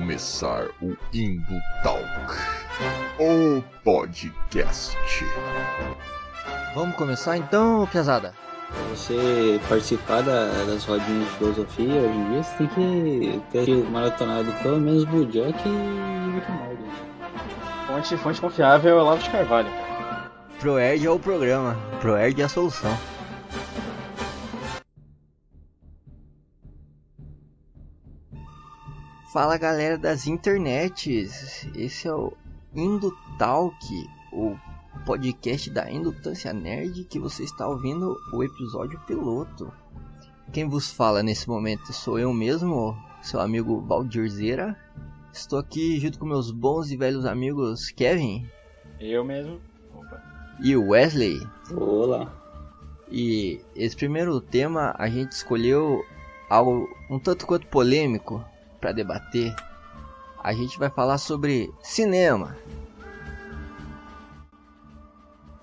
começar o Indo Talk, o podcast. Vamos começar então, pesada? Pra você participar da, das rodinhas de filosofia hoje em dia, você tem que ter maratonado pelo menos Bojack e Rick Morty. Fonte, fonte confiável é Olavo de Carvalho. ProErd é o programa, ProErd é a solução. Fala galera das internets, esse é o Indo Talk, o podcast da Indutância Nerd que você está ouvindo o episódio piloto. Quem vos fala nesse momento sou eu mesmo, seu amigo Valdirzeira. Estou aqui junto com meus bons e velhos amigos Kevin. Eu mesmo. Opa. E Wesley. Olá. E esse primeiro tema a gente escolheu algo um tanto quanto polêmico para debater. A gente vai falar sobre cinema.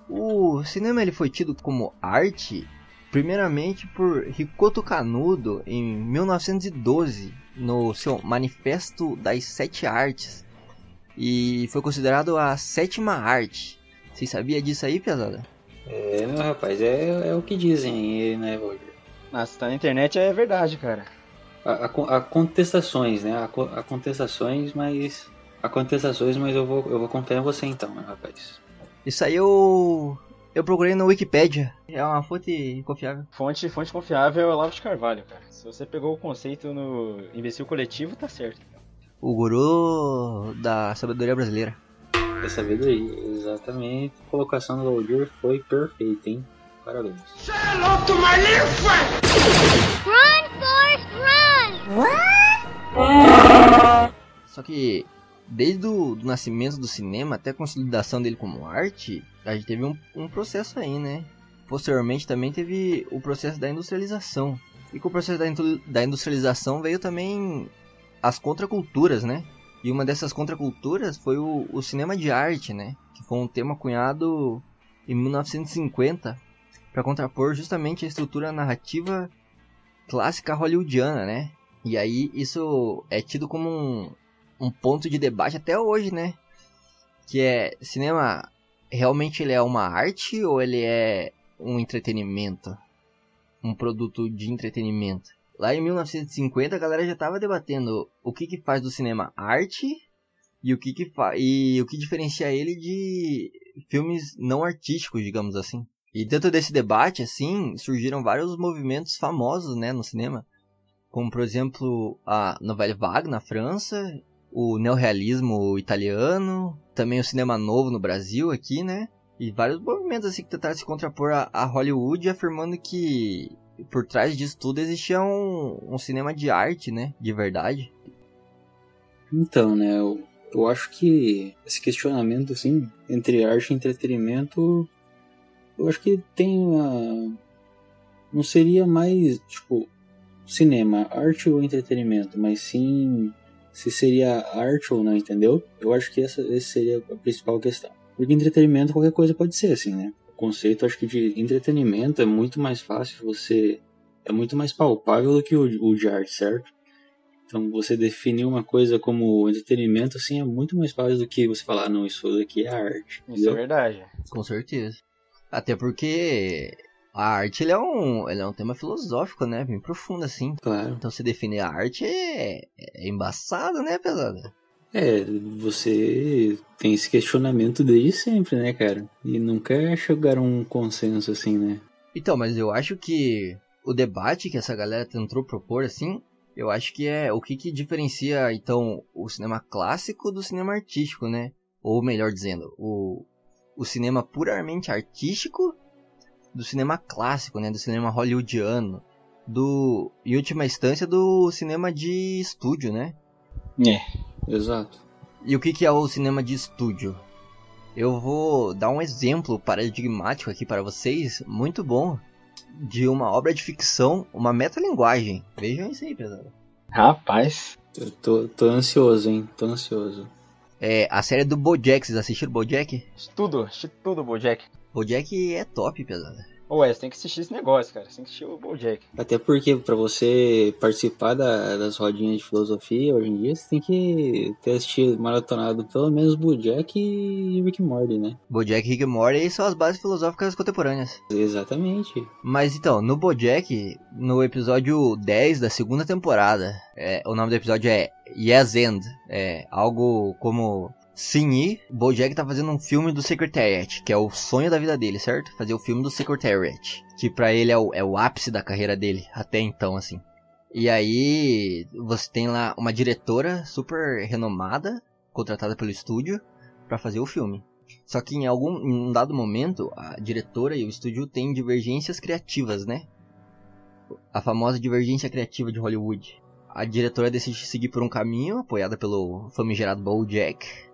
O cinema ele foi tido como arte primeiramente por Ricoto Canudo em 1912 no seu Manifesto das Sete Artes e foi considerado a sétima arte. Você sabia disso aí, pesada? É, meu rapaz, é, é o que dizem, né, Roger? Nossa, tá na internet é verdade, cara. Há, há contestações, né? Há, há contestações, mas. Há contestações, mas eu vou, eu vou confiar em você então, meu rapaz. Isso aí eu. Eu procurei no Wikipedia. É uma fonte confiável. Fonte, fonte confiável é Olavo de Carvalho, cara. Se você pegou o conceito no imbecil coletivo, tá certo. O guru da sabedoria brasileira. Da sabedoria, exatamente. A colocação do Valdir foi perfeita, hein? Parabéns. Run, Forrest, run! Só que desde o do nascimento do cinema até a consolidação dele como arte, a gente teve um, um processo aí, né? Posteriormente também teve o processo da industrialização. E com o processo da, indu- da industrialização veio também as contraculturas, né? E uma dessas contraculturas foi o, o cinema de arte, né? Que foi um tema cunhado em 1950 para contrapor justamente a estrutura narrativa clássica hollywoodiana, né? E aí isso é tido como um, um ponto de debate até hoje, né? Que é cinema realmente ele é uma arte ou ele é um entretenimento? Um produto de entretenimento? Lá em 1950 a galera já estava debatendo o que que faz do cinema arte e o que que fa e o que diferencia ele de filmes não artísticos, digamos assim. E dentro desse debate assim, surgiram vários movimentos famosos, né, no cinema, como por exemplo a Nouvelle Vague na França o neorrealismo italiano, também o cinema novo no Brasil aqui, né? E vários movimentos assim que tentaram se contrapor a, a Hollywood, afirmando que por trás disso tudo existia um, um cinema de arte, né? De verdade. Então, né, eu, eu acho que esse questionamento, assim, entre arte e entretenimento, eu acho que tem uma. Não seria mais, tipo, cinema, arte ou entretenimento, mas sim se seria arte ou não, entendeu? Eu acho que essa, essa seria a principal questão. Porque entretenimento qualquer coisa pode ser, assim, né? O conceito, acho que de entretenimento é muito mais fácil, você. é muito mais palpável do que o, o de arte, certo? Então, você definir uma coisa como entretenimento, assim, é muito mais fácil do que você falar, não, isso daqui é arte. Isso entendeu? é verdade. Com certeza. Até porque a arte ele é, um, ele é um tema filosófico, né? Bem profundo assim. Claro. Então se definir a arte é, é embaçado, né, pesada? É, você tem esse questionamento desde sempre, né, cara? E nunca chegaram a um consenso assim, né? Então, mas eu acho que o debate que essa galera tentou propor, assim, eu acho que é o que, que diferencia, então, o cinema clássico do cinema artístico, né? Ou melhor dizendo, o, o cinema puramente artístico do cinema clássico, né? Do cinema hollywoodiano. Do, em última instância, do cinema de estúdio, né? É. Exato. E o que, que é o cinema de estúdio? Eu vou dar um exemplo paradigmático aqui para vocês, muito bom, de uma obra de ficção, uma metalinguagem. Vejam isso aí, pesado. Rapaz. Eu tô, tô ansioso, hein? Tô ansioso. É a série do Bojack, vocês assistiram Bojack? Assisti tudo, assisti tudo, Bojack. Bojack é top, pesado. Ô, Wes, tem que assistir esse negócio, cara. Você tem que assistir o Bojack. Até porque pra você participar da- das rodinhas de filosofia hoje em dia, você tem que ter assistido maratonado pelo menos Bojack e Rick Morty, né? Bojack e Rick Morty são as bases filosóficas contemporâneas. Exatamente. Mas então, no Bojack, no episódio 10 da segunda temporada, é, o nome do episódio é Yes End. É algo como Sim e Bojack tá fazendo um filme do Secretariat, que é o sonho da vida dele, certo? Fazer o filme do Secretariat. Que pra ele é o, é o ápice da carreira dele, até então, assim. E aí, você tem lá uma diretora super renomada, contratada pelo estúdio, pra fazer o filme. Só que em algum em um dado momento, a diretora e o estúdio têm divergências criativas, né? A famosa divergência criativa de Hollywood. A diretora decide seguir por um caminho, apoiada pelo famigerado Bojack,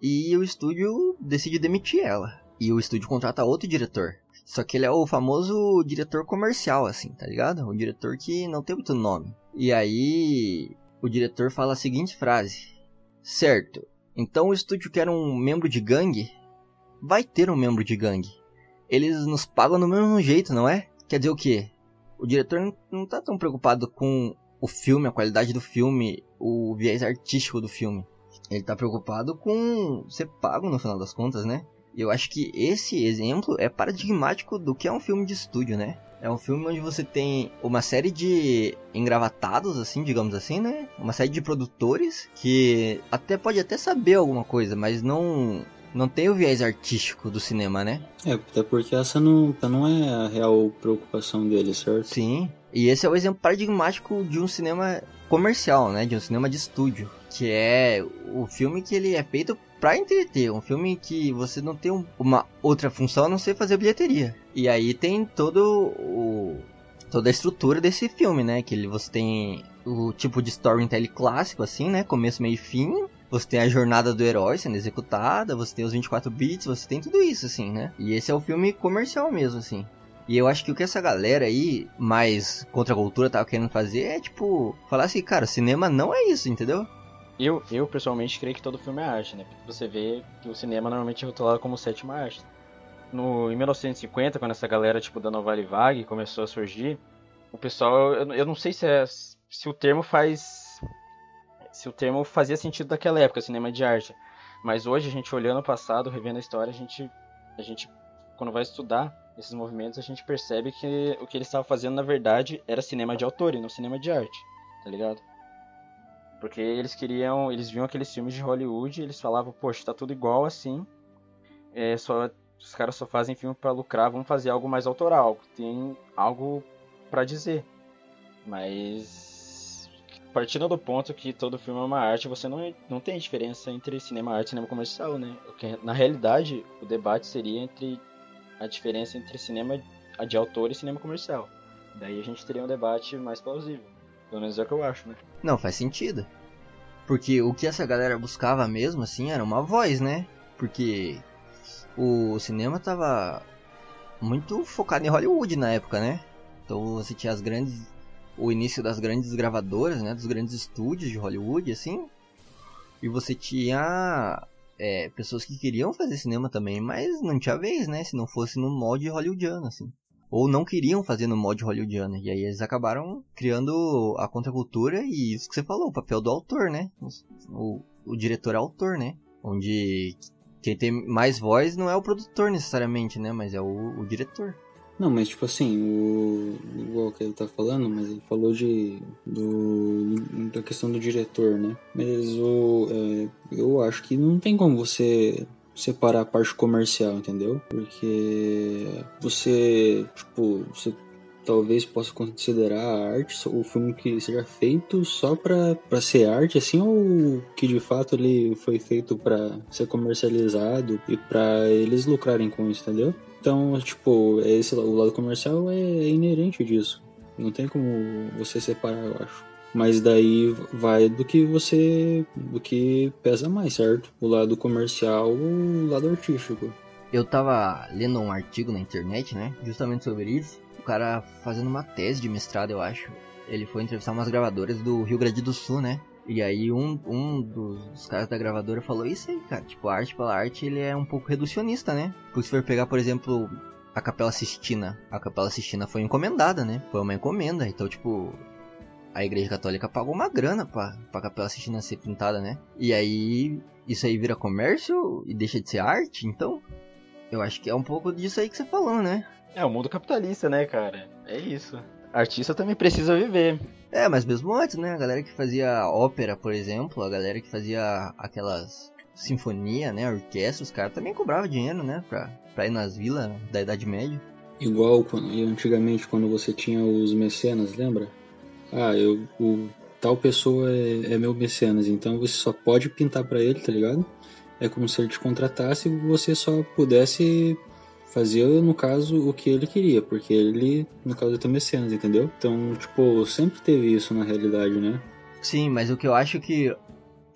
e o estúdio decide demitir ela. E o estúdio contrata outro diretor. Só que ele é o famoso diretor comercial, assim, tá ligado? Um diretor que não tem muito nome. E aí, o diretor fala a seguinte frase: Certo, então o estúdio quer um membro de gangue? Vai ter um membro de gangue. Eles nos pagam do mesmo jeito, não é? Quer dizer o quê? O diretor não- tá tão preocupado com o filme, a qualidade do filme, o viés artístico do filme. Ele tá preocupado com ser pago no final das contas, né? Eu acho que esse exemplo é paradigmático do que é um filme de estúdio, né? É um filme onde você tem uma série de engravatados, assim, digamos assim, né? Uma série de produtores que até pode até saber alguma coisa, mas não não tem o viés artístico do cinema, né? É, até porque essa não, não é a real preocupação dele, certo? Sim. E esse é o exemplo paradigmático de um cinema comercial, né? De um cinema de estúdio. Que é o filme que ele é feito pra entreter. Um filme que você não tem um- uma outra função a não ser fazer bilheteria. E aí tem todo o... Toda a estrutura desse filme, né? Que ele, você tem o tipo de storytelling clássico, assim, né? Começo, meio e fim. Você tem a jornada do herói sendo executada, você tem os 24 bits, você tem tudo isso, assim, né? E esse é o filme comercial mesmo, assim. E eu acho que o que essa galera aí, mais contra a cultura, tava querendo fazer é, tipo, falar assim, cara, cinema não é isso, entendeu? Eu, eu pessoalmente creio que todo filme é arte, né? Você vê que o cinema normalmente é rotulado como sétima arte. No, em 1950, quando essa galera tipo da Novale Vague começou a surgir, o pessoal, eu, eu não sei se, é, se o termo faz se o termo fazia sentido daquela época, cinema de arte. Mas hoje a gente olhando o passado, revendo a história, a gente a gente quando vai estudar esses movimentos, a gente percebe que o que eles estavam fazendo na verdade era cinema de autor e não cinema de arte, tá ligado? Porque eles queriam, eles viam aqueles filmes de Hollywood e eles falavam, poxa, tá tudo igual assim. É só os caras só fazem filme pra lucrar, vamos fazer algo mais autoral, tem algo pra dizer. Mas partindo do ponto que todo filme é uma arte, você não, não tem diferença entre cinema arte e cinema comercial, né? Na realidade, o debate seria entre a diferença entre cinema de autor e cinema comercial. Daí a gente teria um debate mais plausível. Pelo menos é o que eu acho, né? Não, faz sentido. Porque o que essa galera buscava mesmo, assim, era uma voz, né? Porque o cinema tava muito focado em Hollywood na época, né? Então você tinha as grandes. O início das grandes gravadoras, né? Dos grandes estúdios de Hollywood, assim. E você tinha é, pessoas que queriam fazer cinema também, mas não tinha vez, né? Se não fosse no molde hollywoodiano, assim. Ou não queriam fazer no molde hollywoodiano. E aí eles acabaram criando a contracultura e isso que você falou, o papel do autor, né? O, o diretor é autor, né? Onde quem tem mais voz não é o produtor necessariamente, né? Mas é o, o diretor. Não, mas tipo assim, o. Igual que ele tá falando, mas ele falou de. Do, da questão do diretor, né? Mas o. é, eu acho que não tem como você separar a parte comercial, entendeu? Porque você. Tipo, você talvez possa considerar a arte o filme que seja feito só pra ser arte, assim, ou que de fato ele foi feito pra ser comercializado e pra eles lucrarem com isso, entendeu? Então, tipo, esse, o lado comercial é inerente disso. Não tem como você separar, eu acho. Mas daí vai do que você. do que pesa mais, certo? O lado comercial ou o lado artístico. Eu tava lendo um artigo na internet, né? Justamente sobre isso. O cara fazendo uma tese de mestrado, eu acho. Ele foi entrevistar umas gravadoras do Rio Grande do Sul, né? E aí um, um dos, caras da gravadora falou isso aí, cara. Tipo, a arte pela arte, ele é um pouco reducionista, né? Porque se for pegar, por exemplo, a Capela Sistina. A Capela Sistina foi encomendada, né? Foi uma encomenda. Então, tipo, a Igreja Católica pagou uma grana pra, pra Capela Sistina ser pintada, né? E aí, isso aí vira comércio e deixa de ser arte, então. Eu acho que é um pouco disso aí que você falou, né? É o mundo capitalista, né, cara? É isso. Artista também precisa viver. É, mas mesmo antes, né? A galera que fazia ópera, por exemplo, a galera que fazia aquelas sinfonia, né? Orquestra, os caras também cobravam dinheiro, né? Pra, pra ir nas vilas da Idade Média. Igual quando, e antigamente quando você tinha os mecenas, lembra? Ah, eu, o, tal pessoa é, é meu mecenas, então você só pode pintar pra ele, tá ligado? É como se ele te contratasse e você só pudesse fazer, no caso, o que ele queria, porque ele, no caso, é teu mecenas, entendeu? Então, tipo, sempre teve isso na realidade, né? Sim, mas o que eu acho que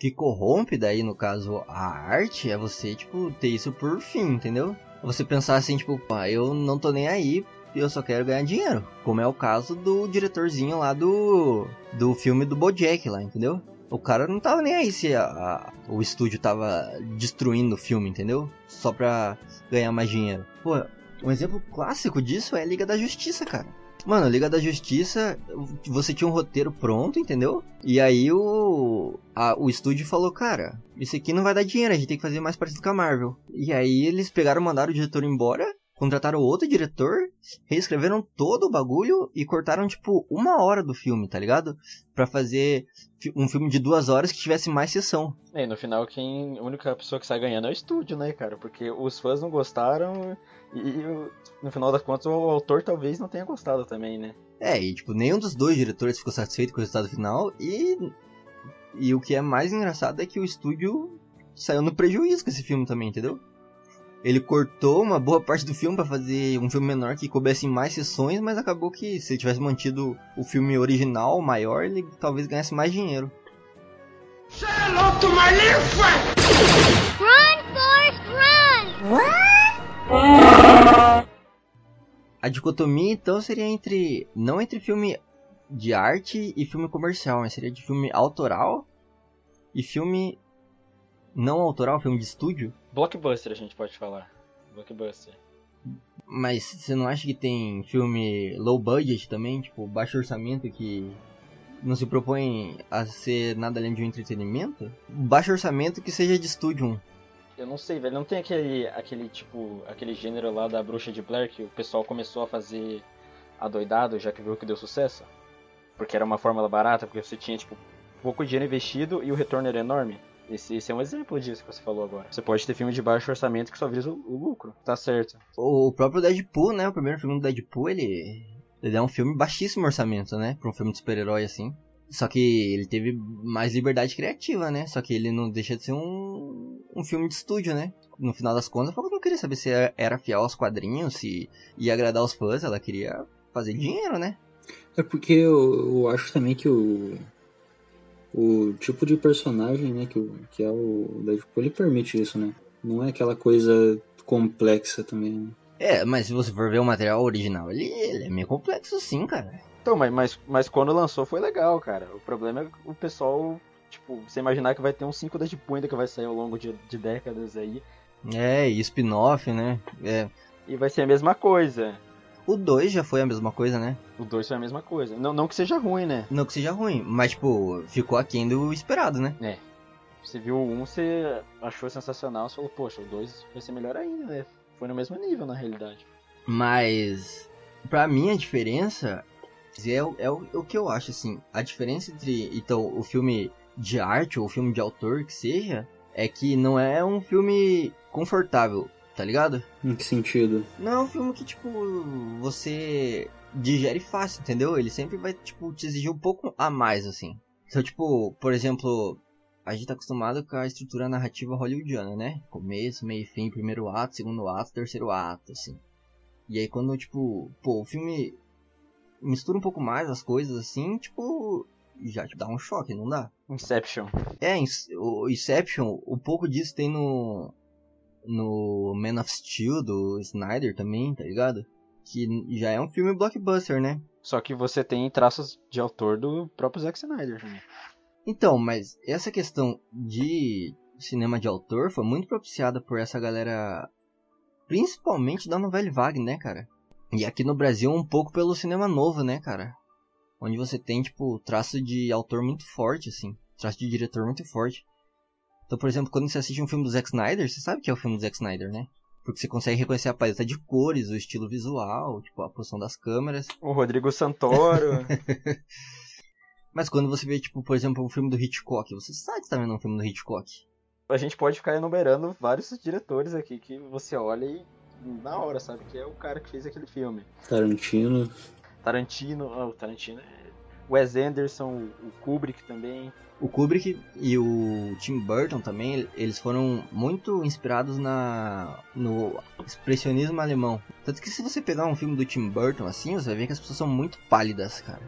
que corrompe daí, no caso, a arte, é você, tipo, ter isso por fim, entendeu? Você pensar assim, tipo, pá, eu não tô nem aí, eu só quero ganhar dinheiro. Como é o caso do diretorzinho lá do do filme do Bojack lá, entendeu? O cara não tava nem aí se a, a, o estúdio tava destruindo o filme, entendeu? Só pra ganhar mais dinheiro. Pô, um exemplo clássico disso é a Liga da Justiça, cara. Mano, Liga da Justiça, você tinha um roteiro pronto, entendeu? E aí o, a, o estúdio falou, cara, isso aqui não vai dar dinheiro, a gente tem que fazer mais parecido com a Marvel. E aí eles pegaram, mandaram o diretor embora, contrataram outro diretor, reescreveram todo o bagulho e cortaram, tipo, uma hora do filme, tá ligado? Pra fazer um filme de duas horas que tivesse mais sessão. É, e no final, quem, a única pessoa que sai ganhando é o estúdio, né, cara? Porque os fãs não gostaram e no final das contas o autor talvez não tenha gostado também, né? É, e tipo, nenhum dos dois diretores ficou satisfeito com o resultado final e. E o que é mais engraçado é que o estúdio saiu no prejuízo com esse filme também, entendeu? Ele cortou uma boa parte do filme para fazer um filme menor que coubesse mais sessões, mas acabou que se ele tivesse mantido o filme original maior, ele talvez ganhasse mais dinheiro. Run, Forrest, run! A dicotomia então seria entre não entre filme de arte e filme comercial, mas seria de filme autoral e filme não autoral, filme de estúdio. Blockbuster a gente pode falar. Blockbuster. Mas você não acha que tem filme low budget também, tipo, baixo orçamento que não se propõe a ser nada além de um entretenimento? Baixo orçamento que seja de estúdio. Eu não sei, velho. Não tem aquele, aquele tipo, aquele gênero lá da Bruxa de Blair que o pessoal começou a fazer adoidado já que viu que deu sucesso? Porque era uma fórmula barata, porque você tinha, tipo, pouco dinheiro investido e o retorno era enorme. Esse, esse é um exemplo disso que você falou agora. Você pode ter filme de baixo orçamento que só visa o, o lucro. Tá certo. O próprio Deadpool, né? O primeiro filme do Deadpool, ele, ele é um filme baixíssimo orçamento, né? Pra um filme de super-herói assim. Só que ele teve mais liberdade criativa, né? Só que ele não deixa de ser um, um filme de estúdio, né? No final das contas, ela não queria saber se era fiel aos quadrinhos, se ia agradar os fãs, ela queria fazer dinheiro, né? É porque eu, eu acho também que o, o tipo de personagem, né, que, o, que é o Deadpool, ele permite isso, né? Não é aquela coisa complexa também, né? É, mas se você for ver o material original, ele, ele é meio complexo sim, cara. Então, mas, mas, mas quando lançou foi legal, cara. O problema é que o pessoal, tipo, você imaginar que vai ter um 5 Deadpool ainda que vai sair ao longo de, de décadas aí. É, e spin-off, né? É. E vai ser a mesma coisa. O 2 já foi a mesma coisa, né? O 2 foi a mesma coisa. Não, não que seja ruim, né? Não que seja ruim, mas, tipo, ficou aquém do esperado, né? É. Você viu o 1, você achou sensacional, você falou, poxa, o 2 vai ser melhor ainda, né? Foi no mesmo nível, na realidade. Mas, pra mim, a diferença é, o- é o, o que eu acho, assim. A diferença entre, então, o filme de arte ou o filme de autor, que seja, é que não é um filme confortável, tá ligado? Em que sentido? Não é um filme que, tipo, você digere fácil, entendeu? Ele sempre vai, tipo, te exigir um pouco a mais, assim. Então, tipo, por exemplo, a gente tá acostumado com a estrutura narrativa hollywoodiana, né? Começo, meio e fim, primeiro ato, segundo ato, terceiro ato, assim. E aí quando, tipo, pô, o filme mistura um pouco mais as coisas, assim, tipo, já te dá um choque, não dá? Inception. É, o Inception, um pouco disso tem no. No Man of Steel do Snyder também, tá ligado? Que já é um filme blockbuster, né? Só que você tem traços de autor do próprio Zack Snyder também. Então, mas essa questão de cinema de autor foi muito propiciada por essa galera. principalmente da novela vague, né, cara? E aqui no Brasil um pouco pelo cinema novo, né, cara? Onde você tem, tipo, traço de autor muito forte, assim. Traço de diretor muito forte. Então, por exemplo, quando você assiste um filme do Zack Snyder, você sabe que é o filme do Zack Snyder, né? Porque você consegue reconhecer a paleta de cores, o estilo visual, tipo, a posição das câmeras. O Rodrigo Santoro. Mas quando você vê, tipo, por exemplo, um filme do Hitchcock, você sabe que tá vendo um filme do Hitchcock. a gente pode ficar enumerando vários diretores aqui que você olha e na hora sabe que é o cara que fez aquele filme. Tarantino. Tarantino, oh, o Tarantino, é- Wes Anderson, o Kubrick também. O Kubrick e o Tim Burton também, eles foram muito inspirados na no expressionismo alemão. Tanto que se você pegar um filme do Tim Burton assim, você vai ver que as pessoas são muito pálidas, cara.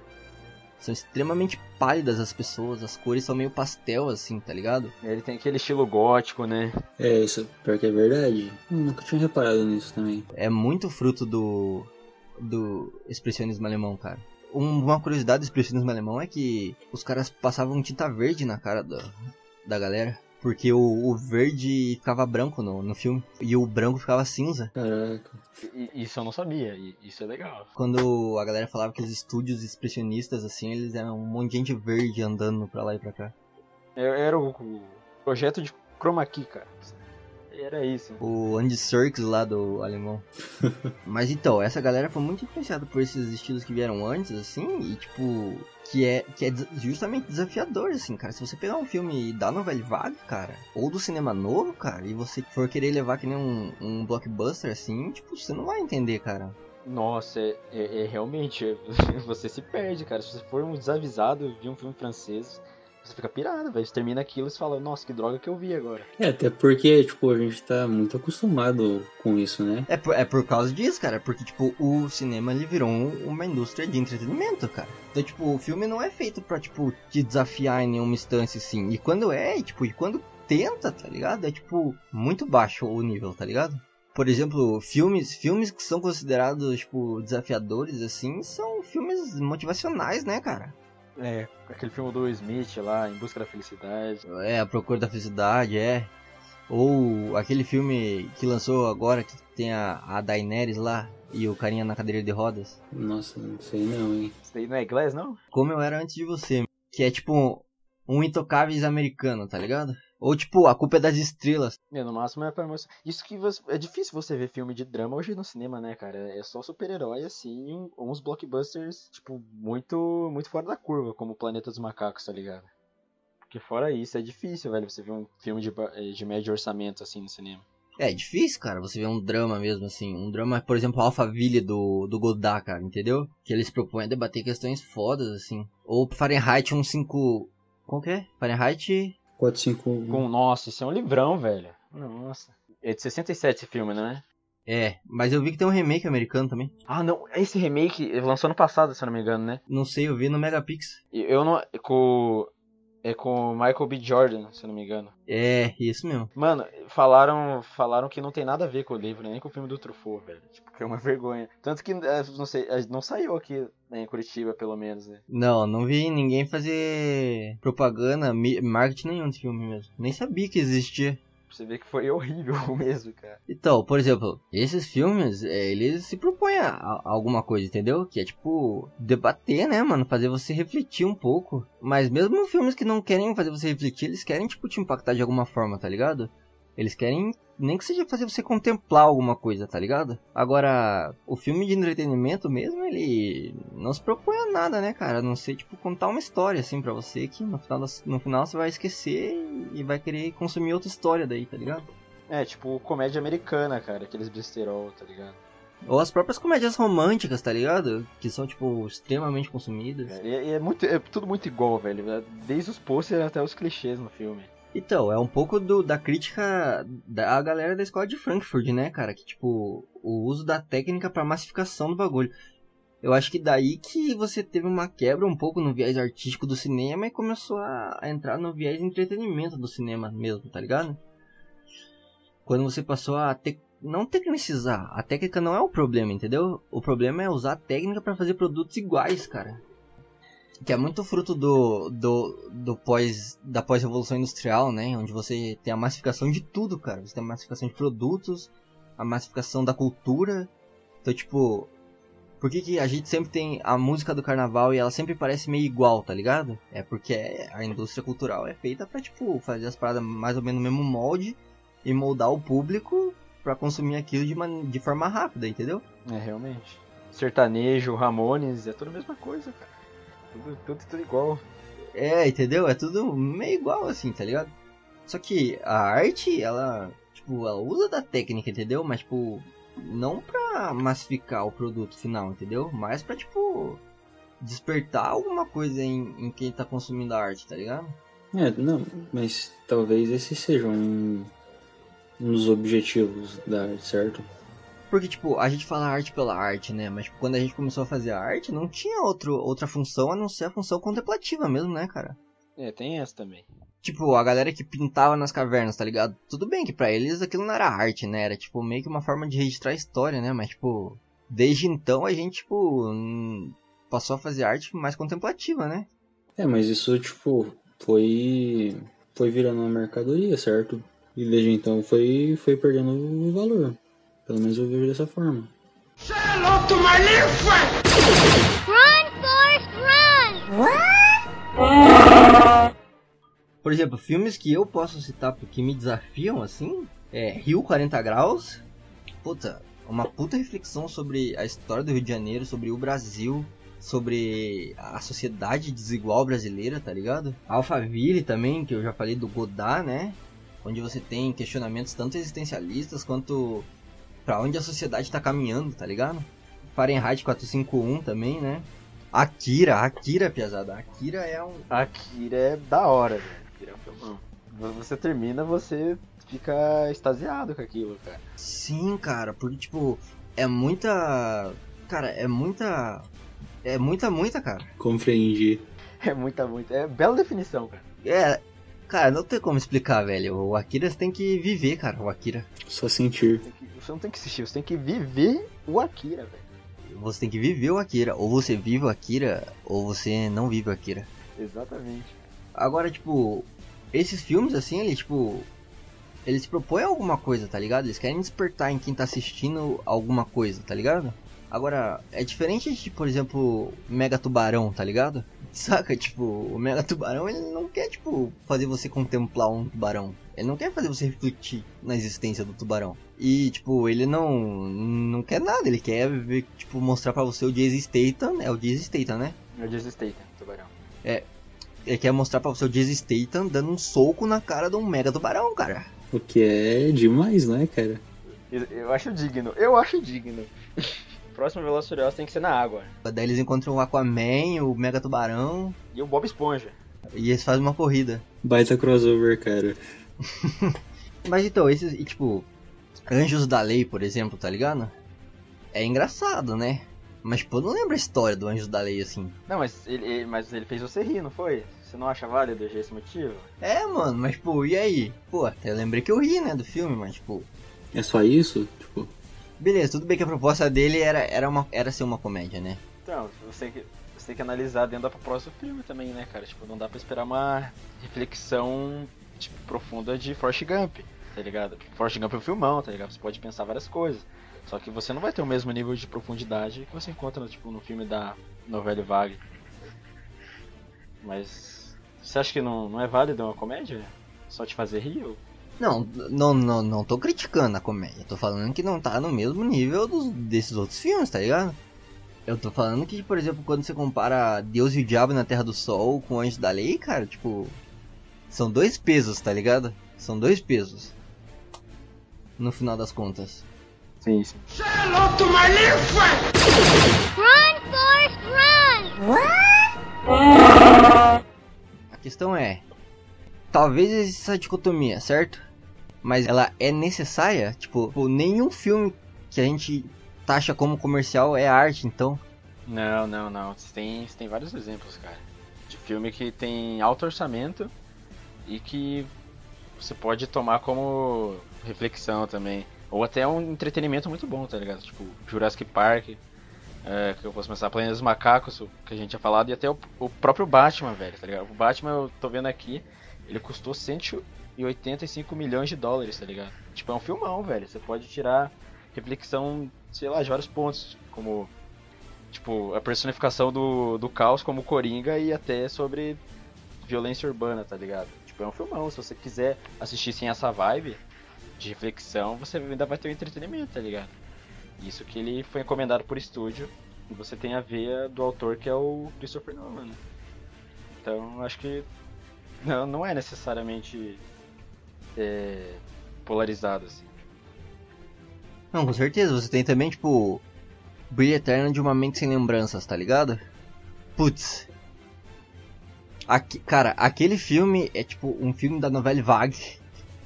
São extremamente pálidas as pessoas, as cores são meio pastel assim, tá ligado? Ele tem aquele estilo gótico, né? É, isso pior que é verdade. Hum, Nunca tinha reparado nisso também. É muito fruto do do expressionismo alemão, cara. Um- uma curiosidade do expressionismo alemão é que os caras passavam tinta verde na cara da, da galera. Porque o, o verde ficava branco no, no filme. E o branco ficava cinza. Caraca. E- Isso eu não sabia, e isso é legal. Quando a galera falava que os estúdios expressionistas, assim, eles eram um monte de gente verde andando pra lá e pra cá. É- Era o, o projeto de chroma key, cara. Era isso. O Andy Serkis lá do alemão. Mas então, essa galera foi muito influenciada por esses estilos que vieram antes, assim, e tipo, que é, que é justamente desafiador, assim, cara. Se você pegar um filme da novela vague, cara, ou do cinema novo, cara, e você for querer levar que nem um, um blockbuster, assim, tipo, você não vai entender, cara. Nossa, é, é- é realmente. Você se perde, cara. Se você for um desavisado ver um filme francês, você fica pirado, velho. Você termina aquilo e você fala, nossa, que droga que eu vi agora. É, até porque, tipo, a gente tá muito acostumado com isso, né? É por, é por causa disso, cara, porque, tipo, o cinema, ele virou um- uma indústria de entretenimento, cara. Então, tipo, o filme não é feito pra, tipo, te desafiar em nenhuma instância, assim. E quando é, e, tipo, e quando tenta, tá ligado? É, tipo, muito baixo o nível, tá ligado? Por exemplo, filmes, filmes que são considerados, tipo, desafiadores, assim, são filmes motivacionais, né, cara? É, aquele filme do Smith lá, Em Busca da Felicidade. É, A Procura da Felicidade, é. Ou aquele filme que lançou agora, que tem a, a Daenerys lá e o carinha na cadeira de rodas. Nossa, não sei não, hein? Isso daí não é inglês, não? Como eu era antes de você. Que é tipo um Intocáveis americano, tá ligado? Ou tipo, A Culpa é das Estrelas. É, no máximo é pra mostrar. Isso que você... é difícil você ver filme de drama hoje no cinema, né, cara? É só super-herói, assim, uns blockbusters, tipo, muito, muito fora da curva, como o Planeta dos Macacos, tá ligado? Porque fora isso, é difícil, velho, você ver um filme de, eh, de médio orçamento, assim, no cinema. É difícil, cara, você vê um drama mesmo, assim. Um drama, por exemplo, Alphaville do, do Godard, cara, entendeu? Que eles propõem a debater questões fodas, assim. Ou Fahrenheit 15... Qual que é? Fahrenheit 4, 5... Com, nossa, isso é um livrão, velho. Nossa. É de 67 esse filme, não é? É, mas eu vi que tem um remake americano também. Ah, não, esse remake lançou ano passado, se eu não me engano, né? Não sei, eu vi no Megapix. Eu não. Com. É com o Michael B. Jordan, se eu não me engano. É, isso mesmo. Mano, falaram, falaram que não tem nada a ver com o livro, nem com o filme do Truffaut, velho. Tipo, que é uma vergonha. Tanto que, eh, não sei, eh, não saiu aqui né, em Curitiba, pelo menos, né? Não, não vi ninguém fazer propaganda, marketing nenhum desse filme mesmo. Nem sabia que existia. Você ver que foi horrível mesmo, cara. Então, por exemplo, esses filmes, é, eles se propõem a, a alguma coisa, entendeu? Que é tipo, debater, né, mano? Fazer você refletir um pouco. Mas mesmo filmes que não querem fazer você refletir, eles querem, tipo, te impactar de alguma forma, tá ligado? Eles querem, nem que seja fazer você contemplar alguma coisa, tá ligado? Agora, o filme de entretenimento mesmo, ele não se propõe a nada, né, cara? A não ser, tipo, contar uma história, assim, pra você, que no final, no final você vai esquecer e vai querer consumir outra história daí, tá ligado? É, tipo, comédia americana, cara, aqueles besterol, tá ligado? Ou as próprias comédias românticas, tá ligado? Que são, tipo, extremamente consumidas. E, e é, muito, é tudo muito igual, velho. Desde os posters até os clichês no filme. Então, é um pouco do, da crítica da galera da escola de Frankfurt, né, cara? Que, tipo, o uso da técnica pra massificação do bagulho. Eu acho que daí que você teve uma quebra um pouco no viés artístico do cinema e começou a, a entrar no viés entretenimento do cinema mesmo, tá ligado? Quando você passou a te, não tecnicizar, a técnica não é o problema, entendeu? O problema é usar a técnica pra fazer produtos iguais, cara. Que é muito fruto do, do, do pós, da pós-revolução industrial, né? Onde você tem a massificação de tudo, cara. Você tem a massificação de produtos, a massificação da cultura. Então, tipo, por que, que a gente sempre tem a música do carnaval e ela sempre parece meio igual, tá ligado? É porque a indústria cultural é feita pra, tipo, fazer as paradas mais ou menos no mesmo molde e moldar o público pra consumir aquilo de, man... de forma rápida, entendeu? É, realmente. Sertanejo, Ramones, é tudo a mesma coisa, cara. Tudo, tudo, tudo igual. É, entendeu? É tudo meio igual assim, tá ligado? Só que a arte, ela, tipo, ela usa da técnica, entendeu? Mas, tipo, não pra massificar o produto final, entendeu? Mas pra, tipo, despertar alguma coisa em, em quem tá consumindo a arte, tá ligado? É, não, mas talvez esse seja um, um dos objetivos da arte, certo? Porque, tipo, a gente fala arte pela arte, né? Mas tipo, quando a gente começou a fazer a arte, não tinha outro, outra função a não ser a função contemplativa mesmo, né, cara? É, tem essa também. Tipo, a galera que pintava nas cavernas, tá ligado? Tudo bem que pra eles aquilo não era arte, né? Era tipo meio que uma forma de registrar a história, né? Mas tipo, desde então a gente, tipo, passou a fazer arte mais contemplativa, né? É, mas isso, tipo, foi. foi virando uma mercadoria, certo? E desde então foi, foi perdendo o valor. Pelo menos eu vejo dessa forma. Run, Forrest, run! Por exemplo, filmes que eu posso citar porque me desafiam, assim, é Rio 40 Graus. Puta, uma puta reflexão sobre a história do Rio de Janeiro, sobre o Brasil, sobre a sociedade desigual brasileira, tá ligado? Alphaville também, que eu já falei do Godard, né? Onde você tem questionamentos tanto existencialistas quanto pra onde a sociedade tá caminhando, tá ligado? Fahrenheit 451 também, né? Akira, Akira, piazada. Akira é um, Akira é da hora, velho. Akira é um filmão. Você termina, você fica extasiado com aquilo, cara. Sim, cara, porque tipo, é muita. Cara, é muita. É muita, muita, cara. Compreendi. É muita, muita. É bela definição, cara. É. Cara, não tem como explicar, velho. O Akira você tem que viver, cara, o Akira. Só sentir. Você não tem que assistir, você tem que viver o Akira, velho. Você tem que viver o Akira. Ou você vive o Akira, ou você não vive o Akira. Exatamente. Agora, tipo, esses filmes, assim, eles, tipo. Eles propõem alguma coisa, tá ligado? Eles querem despertar em quem tá assistindo alguma coisa, tá ligado? Agora, é diferente de, por exemplo, Mega Tubarão, tá ligado? Saca? Tipo, o Mega Tubarão, ele não quer, tipo, fazer você contemplar um tubarão. Ele não quer fazer você refletir na existência do tubarão. E, tipo, ele não não quer nada. Ele quer, ver, tipo, mostrar pra você o Jason Statham, é o Jason Statham, né? Eu desistei, tá? Tubarão. Ele quer mostrar pra você o Jason Statham dando um soco na cara de um Mega Tubarão, cara. O que é demais, né, cara? Eu- Eu acho digno, eu acho digno. Próximo Furiosos tem que ser na água. Daí eles encontram o Aquaman, o Mega Tubarão, E o Bob Esponja. e eles fazem uma corrida. Baita crossover, cara. Mas então, esses, e, tipo, Anjos da Lei, por exemplo, tá ligado? É engraçado, né? Mas, tipo, eu não lembro a história do Anjos da Lei, assim. Não, mas ele, ele- mas ele fez você rir, não foi? Você não acha válido esse motivo? É, mano, mas, pô, e aí? Pô, até lembrei que eu ri, né, do filme, mas, tipo... É só isso? Tipo, Beleza, tudo bem que a proposta dele era, era, uma, era ser uma comédia, né? Então, você tem que, você tem que analisar dentro da proposta do filme também, né, cara? Tipo, não dá pra esperar uma reflexão tipo, profunda de Forrest Gump, tá ligado? Forrest Gump é um filmão, tá ligado? Você pode pensar várias coisas. Só que você não vai ter o mesmo nível de profundidade que você encontra, tipo, no filme da novela Vague. Mas você acha que não, não é válido uma comédia? Só te fazer rir? Ou... Não, não, não, não tô criticando a comédia. Tô falando que não tá no mesmo nível dos, desses outros filmes, tá ligado? Eu tô falando que, por exemplo, quando você compara Deus e o Diabo na Terra do Sol com Anjos da Lei, cara, tipo. São dois pesos, tá ligado? São dois pesos. No final das contas. Sim, sim. Run, Forrest, run! A questão é. Talvez exista essa dicotomia, certo? Mas ela é necessária? Tipo, nenhum filme que a gente taxa como comercial é arte, então. Não, não, não. Você tem, você tem vários exemplos, cara. De filme que tem alto orçamento e que você pode tomar como reflexão também. Ou até um entretenimento muito bom, tá ligado? Tipo, Jurassic Park, é, que eu posso pensar, Planeta dos Macacos, que a gente tinha falado, e até o, o próprio Batman, velho, tá ligado? O Batman, eu tô vendo aqui, ele custou 185 milhões de dólares, tá ligado? Tipo, é um filmão, velho. Você pode tirar reflexão, sei lá, de vários pontos, como tipo a personificação do, do caos como Coringa e até sobre violência urbana, tá ligado? Tipo, é um filmão, se você quiser assistir sem essa vibe de reflexão, você ainda vai ter o entretenimento, tá ligado? Isso que ele foi encomendado por estúdio e você tem a veia do autor que é o Christopher Nolan, né? Então, acho que não, não é necessariamente é, polarizado, assim. Não, com certeza. Você tem também, tipo, Brilho Eterno de uma Mente Sem Lembranças, tá ligado? Putz. Aque- cara, aquele filme é tipo um filme da novela Vague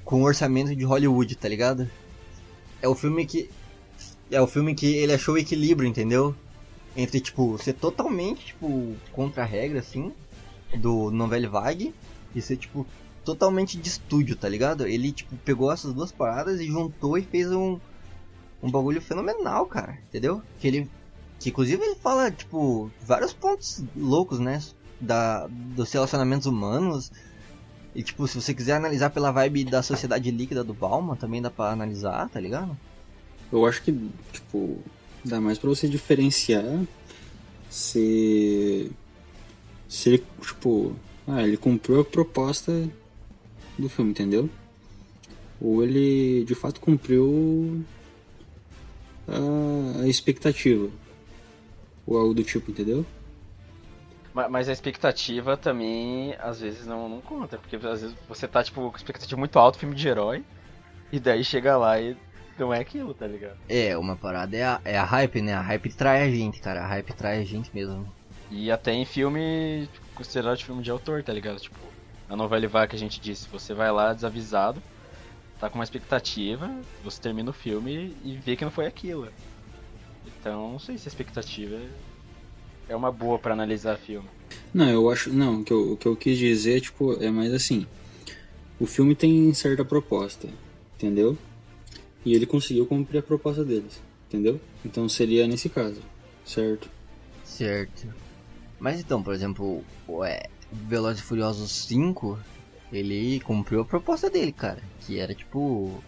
com orçamento de Hollywood, tá ligado? É o filme que. É o filme que ele achou o equilíbrio, entendeu? Entre, tipo, ser totalmente, tipo, contra a regra, assim, do novela Vague e ser, tipo, totalmente de estúdio, tá ligado? Ele, tipo, pegou essas duas paradas e juntou e fez um, um bagulho fenomenal, cara, entendeu? Que ele, que inclusive ele fala, tipo, vários pontos loucos, né? Da, dos relacionamentos humanos. E, tipo, se você quiser analisar pela vibe da sociedade líquida do Bauman, também dá pra analisar, tá ligado? Eu acho que, tipo, dá mais pra você diferenciar se. Se ele, tipo. Ah, ele cumpriu a proposta do filme, entendeu? Ou ele de fato cumpriu a, a expectativa. Ou algo do tipo, entendeu? Ma- Mas a expectativa também, às vezes, não, não conta. Porque às vezes você tá, tipo, com expectativa muito alta, filme de herói, e daí chega lá e não é aquilo, tá ligado? É, uma parada é a, é a hype, né? A hype trai a gente, cara. A hype trai a gente mesmo. E até em filme, tipo, considerado de filme de autor, tá ligado? Tipo, a novela Ivar que a gente disse, você vai lá desavisado, tá com uma expectativa, você termina o filme e vê que não foi aquilo. Então, não sei se a expectativa é uma boa pra analisar filme. Não, eu acho. Não, o que eu, o que eu quis dizer, tipo, é mais assim. O filme tem certa proposta, entendeu? E ele conseguiu cumprir a proposta deles, entendeu? Então seria nesse caso, certo? Certo. Mas então, por exemplo, o é, Velozes e Furiosos 5, ele cumpriu a proposta dele, cara. Que era, tipo,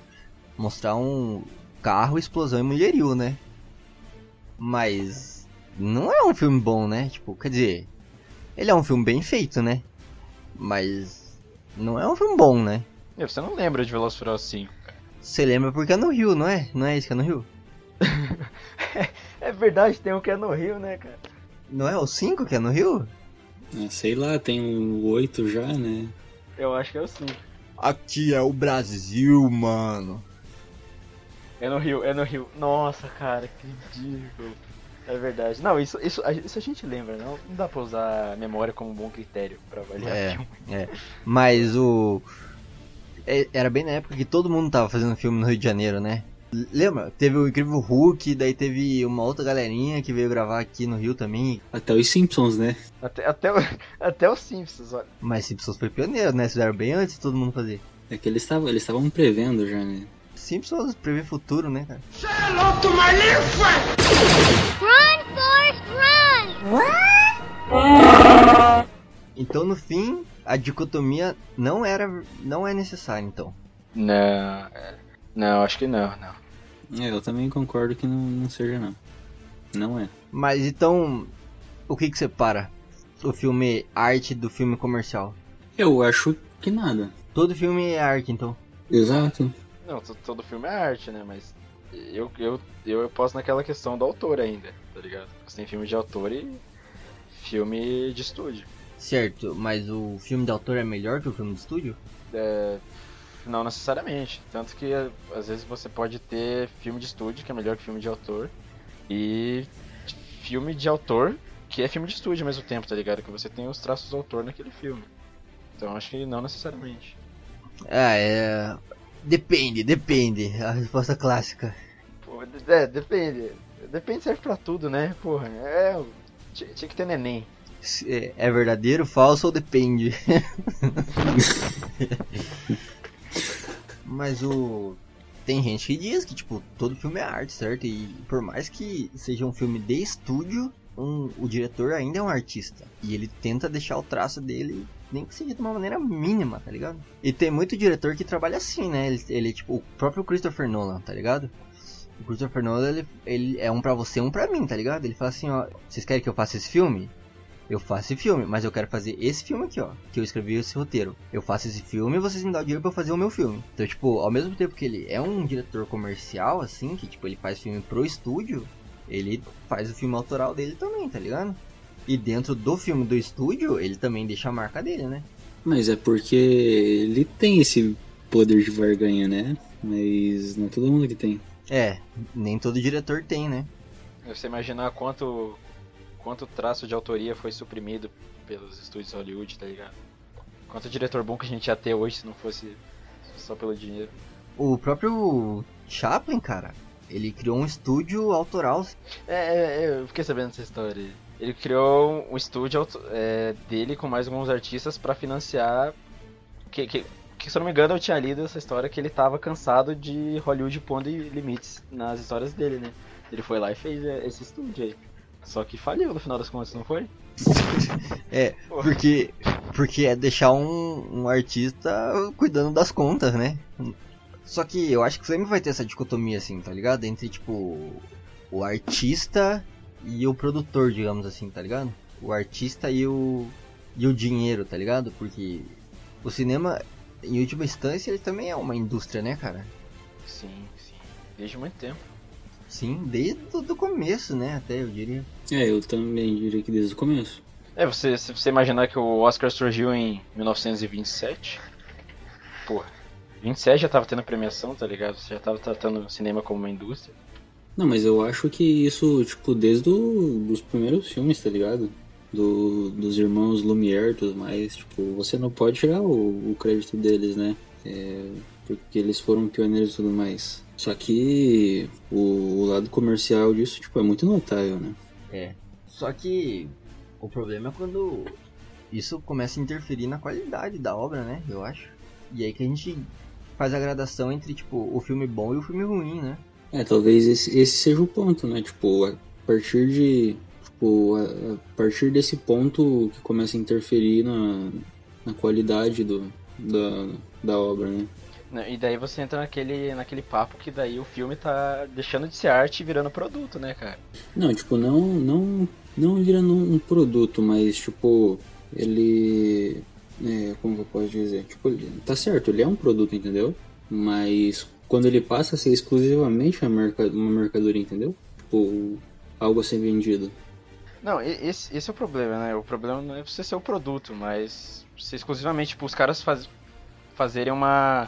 mostrar um carro, explosão e mulherio, né? Mas não é um filme bom, né? Tipo, quer dizer, ele é um filme bem feito, né? Mas não é um filme bom, né? E você não lembra de Velozes e Furiosos 5, cara. Você lembra porque é no Rio, não é? Não é isso que é no Rio? É verdade, tem um que é no Rio, né, cara? Não é o 5 que é no Rio? Ah, sei lá, tem um 8 já, né? Eu acho que é o 5. Aqui é o Brasil, mano. É no Rio, é no Rio. Nossa, cara, que ridículo. É verdade. Não, isso, isso, a, isso a gente lembra, não, não dá pra usar a memória como um bom critério pra avaliar É, filme. é. Mas o. é- Era bem na época que todo mundo tava fazendo filme no Rio de Janeiro, né? Lembra? Teve o Incrível Hulk, daí teve uma outra galerinha que veio gravar aqui no Rio também. Até os Simpsons, né? Até, até, até os Simpsons, olha. Mas Simpsons foi pioneiro, né? Fizeram bem antes de todo mundo fazer. É que eles estavam eles estavam prevendo já, né? Simpsons prevê futuro, né, cara? Run, Forrest, run! Então, no fim, a dicotomia não era. não é necessária, então. Não, é, não, acho que não, não. É, eu também concordo que não, não seja não. Não é. Mas então, o que que separa o filme arte do filme comercial? Eu acho que nada. Todo filme é arte, então. Exato. Não, to- todo filme é arte, né? Mas eu, eu, eu posso naquela questão do autor ainda, tá ligado? Você tem filme de autor e filme de estúdio. Certo, mas o filme de autor é melhor que o filme de estúdio? É, não necessariamente. Tanto que às vezes você pode ter filme de estúdio que é melhor que filme de autor. E filme de autor que é filme de estúdio ao mesmo tempo, tá ligado? Que você tem os traços do autor naquele filme. Então acho que não necessariamente. Ah, é. Depende, depende. A resposta clássica. Pô, é, depende. Depende serve pra tudo, né? Porra, é. Tinha, tinha que ter neném. É é verdadeiro, falso ou depende? Mas o. Tem gente que diz que, tipo, todo filme é arte, certo? E por mais que seja um filme de estúdio, um- o diretor ainda é um artista. E ele tenta deixar o traço dele, nem que seja de uma maneira mínima, tá ligado? E tem muito diretor que trabalha assim, né? Ele, ele tipo, o próprio Christopher Nolan, tá ligado? O Christopher Nolan, ele, ele é um pra você, um pra mim, tá ligado? Ele fala assim, ó, vocês querem que eu faça esse filme? Eu faço esse filme, mas eu quero fazer esse filme aqui, ó. Que eu escrevi esse roteiro. Eu faço esse filme e vocês me dão dinheiro pra eu fazer o meu filme. Então, tipo, ao mesmo tempo que ele é um diretor comercial, assim, que, tipo, ele faz filme pro estúdio, ele faz o filme autoral dele também, tá ligado? E dentro do filme do estúdio, ele também deixa a marca dele, né? Mas é porque ele tem esse poder de barganha, né? Mas não é todo mundo que tem. É, nem todo diretor tem, né? Você imaginar quanto, quanto traço de autoria foi suprimido pelos estúdios Hollywood, tá ligado? Quanto diretor bom que a gente ia ter hoje se não fosse só pelo dinheiro. O próprio Chaplin, cara, ele criou um estúdio autoral. É, é, é, eu fiquei sabendo dessa história. Ele criou um estúdio é, dele com mais alguns artistas pra financiar. Que, que, que, se eu não me engano, eu tinha lido essa história que ele tava cansado de Hollywood pondo limites nas histórias dele, né? Ele foi lá e fez é, esse estúdio aí. Só que faliu no final das contas, não foi? É, porque, porque é deixar um, um artista cuidando das contas, né? Só que eu acho que sempre vai ter essa dicotomia, assim, tá ligado? Entre, tipo, o artista e o produtor, digamos assim, tá ligado? O artista e o, e o dinheiro, tá ligado? Porque o cinema, em última instância, ele também é uma indústria, né, cara? Sim, sim. Desde muito tempo. Sim, desde o do começo, né, até eu diria. É, eu também diria que desde o começo. É, você, se você imaginar que o Oscar surgiu em 1927, porra, 27 já tava tendo premiação, tá ligado? Você já tava tratando o cinema como uma indústria. Não, mas eu acho que isso, tipo, desde o, dos primeiros filmes, tá ligado? Do, dos irmãos Lumière e tudo mais, tipo, você não pode tirar o, o crédito deles, né? É, porque eles foram pioneiros e tudo mais. Só que o, o lado comercial disso, tipo, é muito notável, né? É. Só que o problema é quando isso começa a interferir na qualidade da obra, né? Eu acho. E aí que a gente faz a gradação entre, tipo, o filme bom e o filme ruim, né? É, talvez esse, esse seja o ponto, né? Tipo, a partir de. Tipo, a, a partir desse ponto que começa a interferir na, na qualidade do, da, da obra, né? Né, E daí você entra naquele, naquele papo que daí o filme tá deixando de ser arte e virando produto, né, cara? Não, tipo, não, não, não virando um produto, mas tipo, ele. É, como que eu posso dizer? Tipo, tá certo, ele é um produto, entendeu? Mas quando ele passa a ser exclusivamente uma, uma mercadoria, entendeu? Tipo, algo a ser vendido. Não, esse, esse é o problema, né? O problema não é você ser o produto, mas ser exclusivamente, tipo, os caras faz, fazerem uma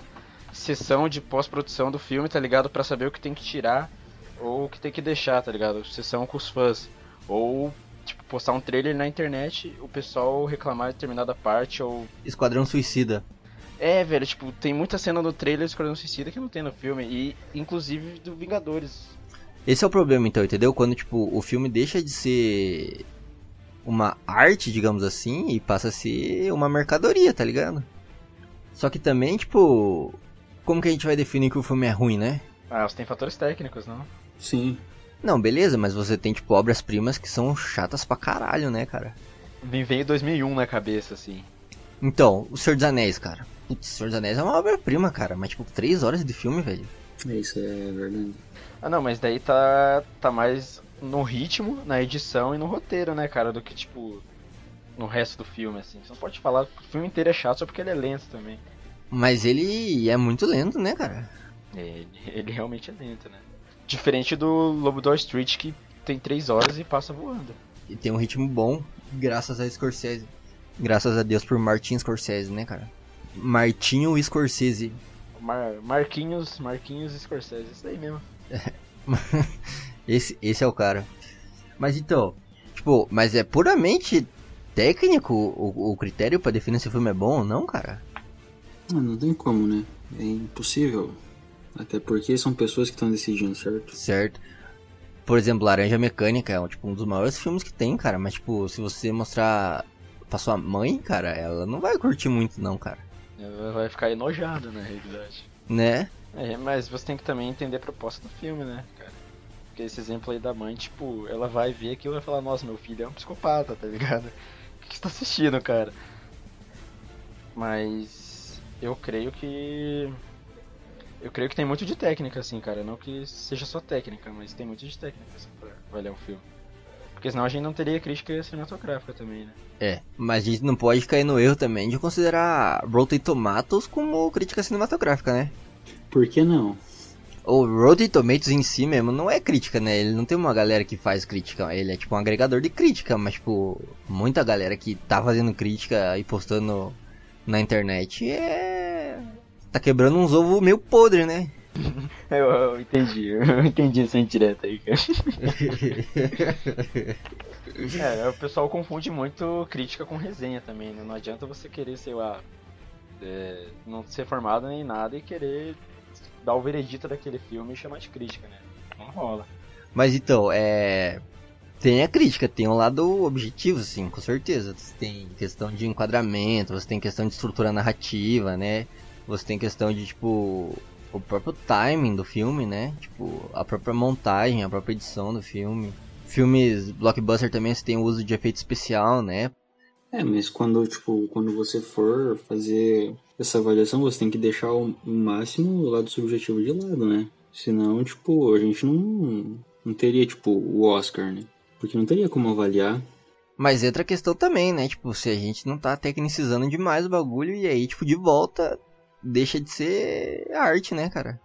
sessão de pós-produção do filme, tá ligado? Pra saber o que tem que tirar ou o que tem que deixar, tá ligado? Sessão com os fãs. Ou, tipo, postar um trailer na internet, o pessoal reclamar de determinada parte ou Esquadrão Suicida. É, velho, tipo, tem muita cena do trailer do Esquadrão Suicida que não tem no filme, e inclusive do Vingadores. Esse é o problema, então, entendeu? Quando, tipo, o filme deixa de ser uma arte, digamos assim, e passa a ser uma mercadoria, tá ligado? Só que também, tipo, como que a gente vai definir que o filme é ruim, né? Ah, você tem fatores técnicos, não? Sim. Não, beleza, mas você tem, tipo, obras-primas que são chatas pra caralho, né, cara? Me veio 2001 na cabeça, assim. Então, O Senhor dos Anéis, cara. Putz, O Senhor dos Anéis é uma obra-prima, cara, mas, tipo, três horas de filme, velho. É, isso é verdade. Ah, não, mas daí tá, tá mais no ritmo, na edição e no roteiro, né, cara, do que, tipo, no resto do filme, assim. Você não pode falar que o filme inteiro é chato só porque ele é lento também. Mas ele é muito lento, né, cara? Ele, ele realmente é lento, né? Diferente do Lobo do Wall Street, que tem três horas e passa voando. E tem um ritmo bom, graças a Scorsese. Graças a Deus por Martin Scorsese, né, cara? Martinho Scorsese. Mar, Marquinhos, Marquinhos Scorsese, isso aí mesmo. esse, esse é o cara. Mas então, tipo, mas é puramente técnico o, o critério pra definir se o filme é bom ou não, cara? Ah, não tem como, né? É impossível. Até porque são pessoas que estão decidindo, certo? Certo. Por exemplo, Laranja Mecânica é tipo, um dos maiores filmes que tem, cara. Mas, tipo, se você mostrar pra sua mãe, cara, ela não vai curtir muito, não, cara. Ela vai ficar enojada, na realidade. Né? É, mas você tem que também entender a proposta do filme, né, cara? Porque esse exemplo aí da mãe, tipo, ela vai ver aquilo e vai falar, nossa, meu filho é um psicopata, tá ligado? O que você tá assistindo, cara? Mas eu creio que. Eu creio que tem muito de técnica, assim, cara. Não que seja só técnica, mas tem muito de técnica assim, pra avaliar um filme. Porque senão a gente não teria crítica cinematográfica também, né? É, mas a gente não pode cair no erro também de considerar Rotten Tomatoes como crítica cinematográfica, né? Por que não? O Rotten Tomatoes em si mesmo não é crítica, né? Ele não tem uma galera que faz crítica, ele é tipo um agregador de crítica, mas tipo, muita galera que tá fazendo crítica e postando na internet é. tá quebrando uns ovos meio podre, né? Eu, eu entendi, eu entendi essa indireta aí, cara. É, o pessoal confunde muito crítica com resenha também, né? Não adianta você querer, sei lá, é, não ser formado nem nada e querer dar o veredito daquele filme e chamar de crítica, né? Não rola. Mas então, é. Tem a crítica, tem um lado objetivo, sim, com certeza. Você tem questão de enquadramento, você tem questão de estrutura narrativa, né? Você tem questão de, tipo, o próprio timing do filme, né? Tipo, a própria montagem, a própria edição do filme. Filmes blockbuster também você tem o uso de efeito especial, né? É, mas quando, tipo, quando você for fazer essa avaliação, você tem que deixar o máximo o lado subjetivo de lado, né? Senão, tipo, a gente não, não teria, tipo, o Oscar, né? Porque não teria como avaliar. Mas entra a questão também, né? Tipo, se a gente não tá tecnicizando demais o bagulho e aí, tipo, de volta deixa de ser arte, né, cara?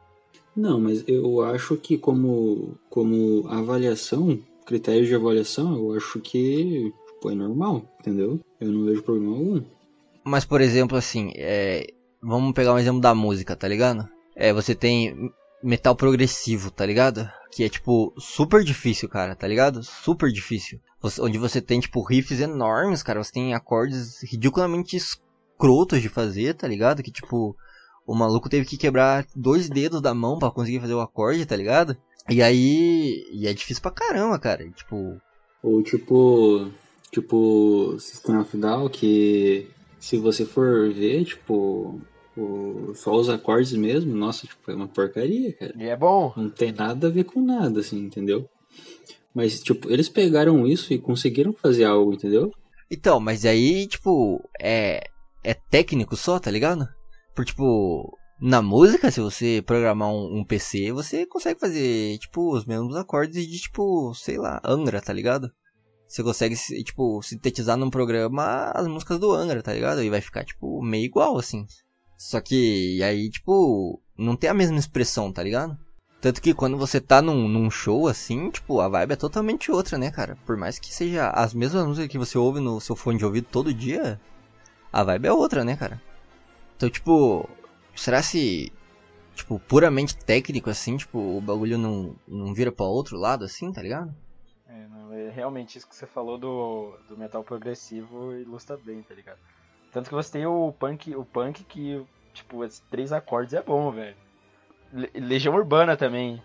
Não, mas eu acho que como, como avaliação, critérios de avaliação, eu acho que tipo, é normal, entendeu? Eu não vejo problema algum. Mas, por exemplo, assim, é... vamos pegar um exemplo da música, tá ligado? É, você tem metal progressivo, tá ligado? Que é, tipo, super difícil, cara, tá ligado? Super difícil. Você- onde você tem, tipo, riffs enormes, cara. Você tem acordes ridiculamente escrotos de fazer, tá ligado? Que, tipo, o maluco teve que quebrar dois dedos da mão pra conseguir fazer o acorde, tá ligado? E aí. E é difícil pra caramba, cara. E, Tipo. Ou tipo, tipo Down, que se você for ver, tipo, o, só os acordes mesmo, nossa, tipo, é uma porcaria, cara. E é bom. Não tem nada a ver com nada, assim, entendeu? Mas, tipo, eles pegaram isso e conseguiram fazer algo, entendeu? Então, mas aí, tipo, é. É técnico só, tá ligado? Por, tipo, na música, se você programar um, um PC, você consegue fazer, tipo, os mesmos acordes de, tipo, sei lá, Angra, tá ligado? Você consegue, se- tipo, sintetizar num programa as músicas do Angra, tá ligado? E vai ficar, tipo, meio igual, assim. Só que aí, tipo, não tem a mesma expressão, tá ligado? Tanto que quando você tá num, num show assim, tipo, a vibe é totalmente outra, né, cara? Por mais que seja as mesmas músicas que você ouve no seu fone de ouvido todo dia, a vibe é outra, né, cara? Então, tipo, será se, tipo, puramente técnico assim, tipo, o bagulho não, não vira pra outro lado assim, tá ligado? É, não, é realmente isso que você falou do, do metal progressivo ilustra bem, tá ligado? Tanto que você tem o punk, o punk que, tipo, esses três acordes é bom, velho. Le- Legião Urbana também.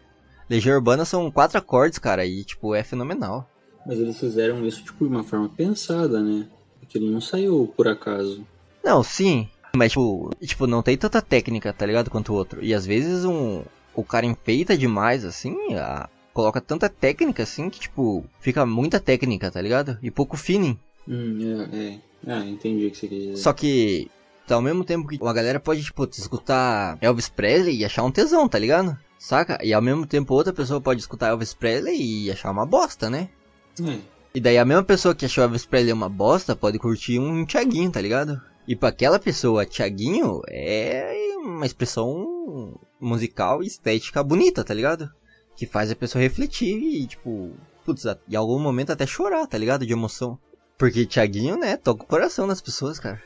Legião Urbana são quatro acordes, cara, e, tipo, é fenomenal. Mas eles fizeram isso, tipo, de uma forma pensada, né? Aquilo não saiu por acaso. Não, sim, mas, tipo, tipo, não tem tanta técnica, tá ligado, quanto o outro. E às vezes um, o cara enfeita demais, assim, a- coloca tanta técnica, assim, que, tipo, fica muita técnica, tá ligado? E pouco feeling. Hum, é, é. Ah, entendi o que você quer dizer. Só que, tá, ao mesmo tempo que uma galera pode, tipo, escutar Elvis Presley e achar um tesão, tá ligado? Saca? E ao mesmo tempo outra pessoa pode escutar Elvis Presley e achar uma bosta, né? É, E daí a mesma pessoa que achou Elvis Presley uma bosta pode curtir um Thiaguinho, tá ligado? E pra aquela pessoa, Thiaguinho é uma expressão musical e estética bonita, tá ligado? Que faz a pessoa refletir e, tipo, putz, em algum momento até chorar, tá ligado? De emoção. Porque Thiaguinho, né, toca o coração das pessoas, cara.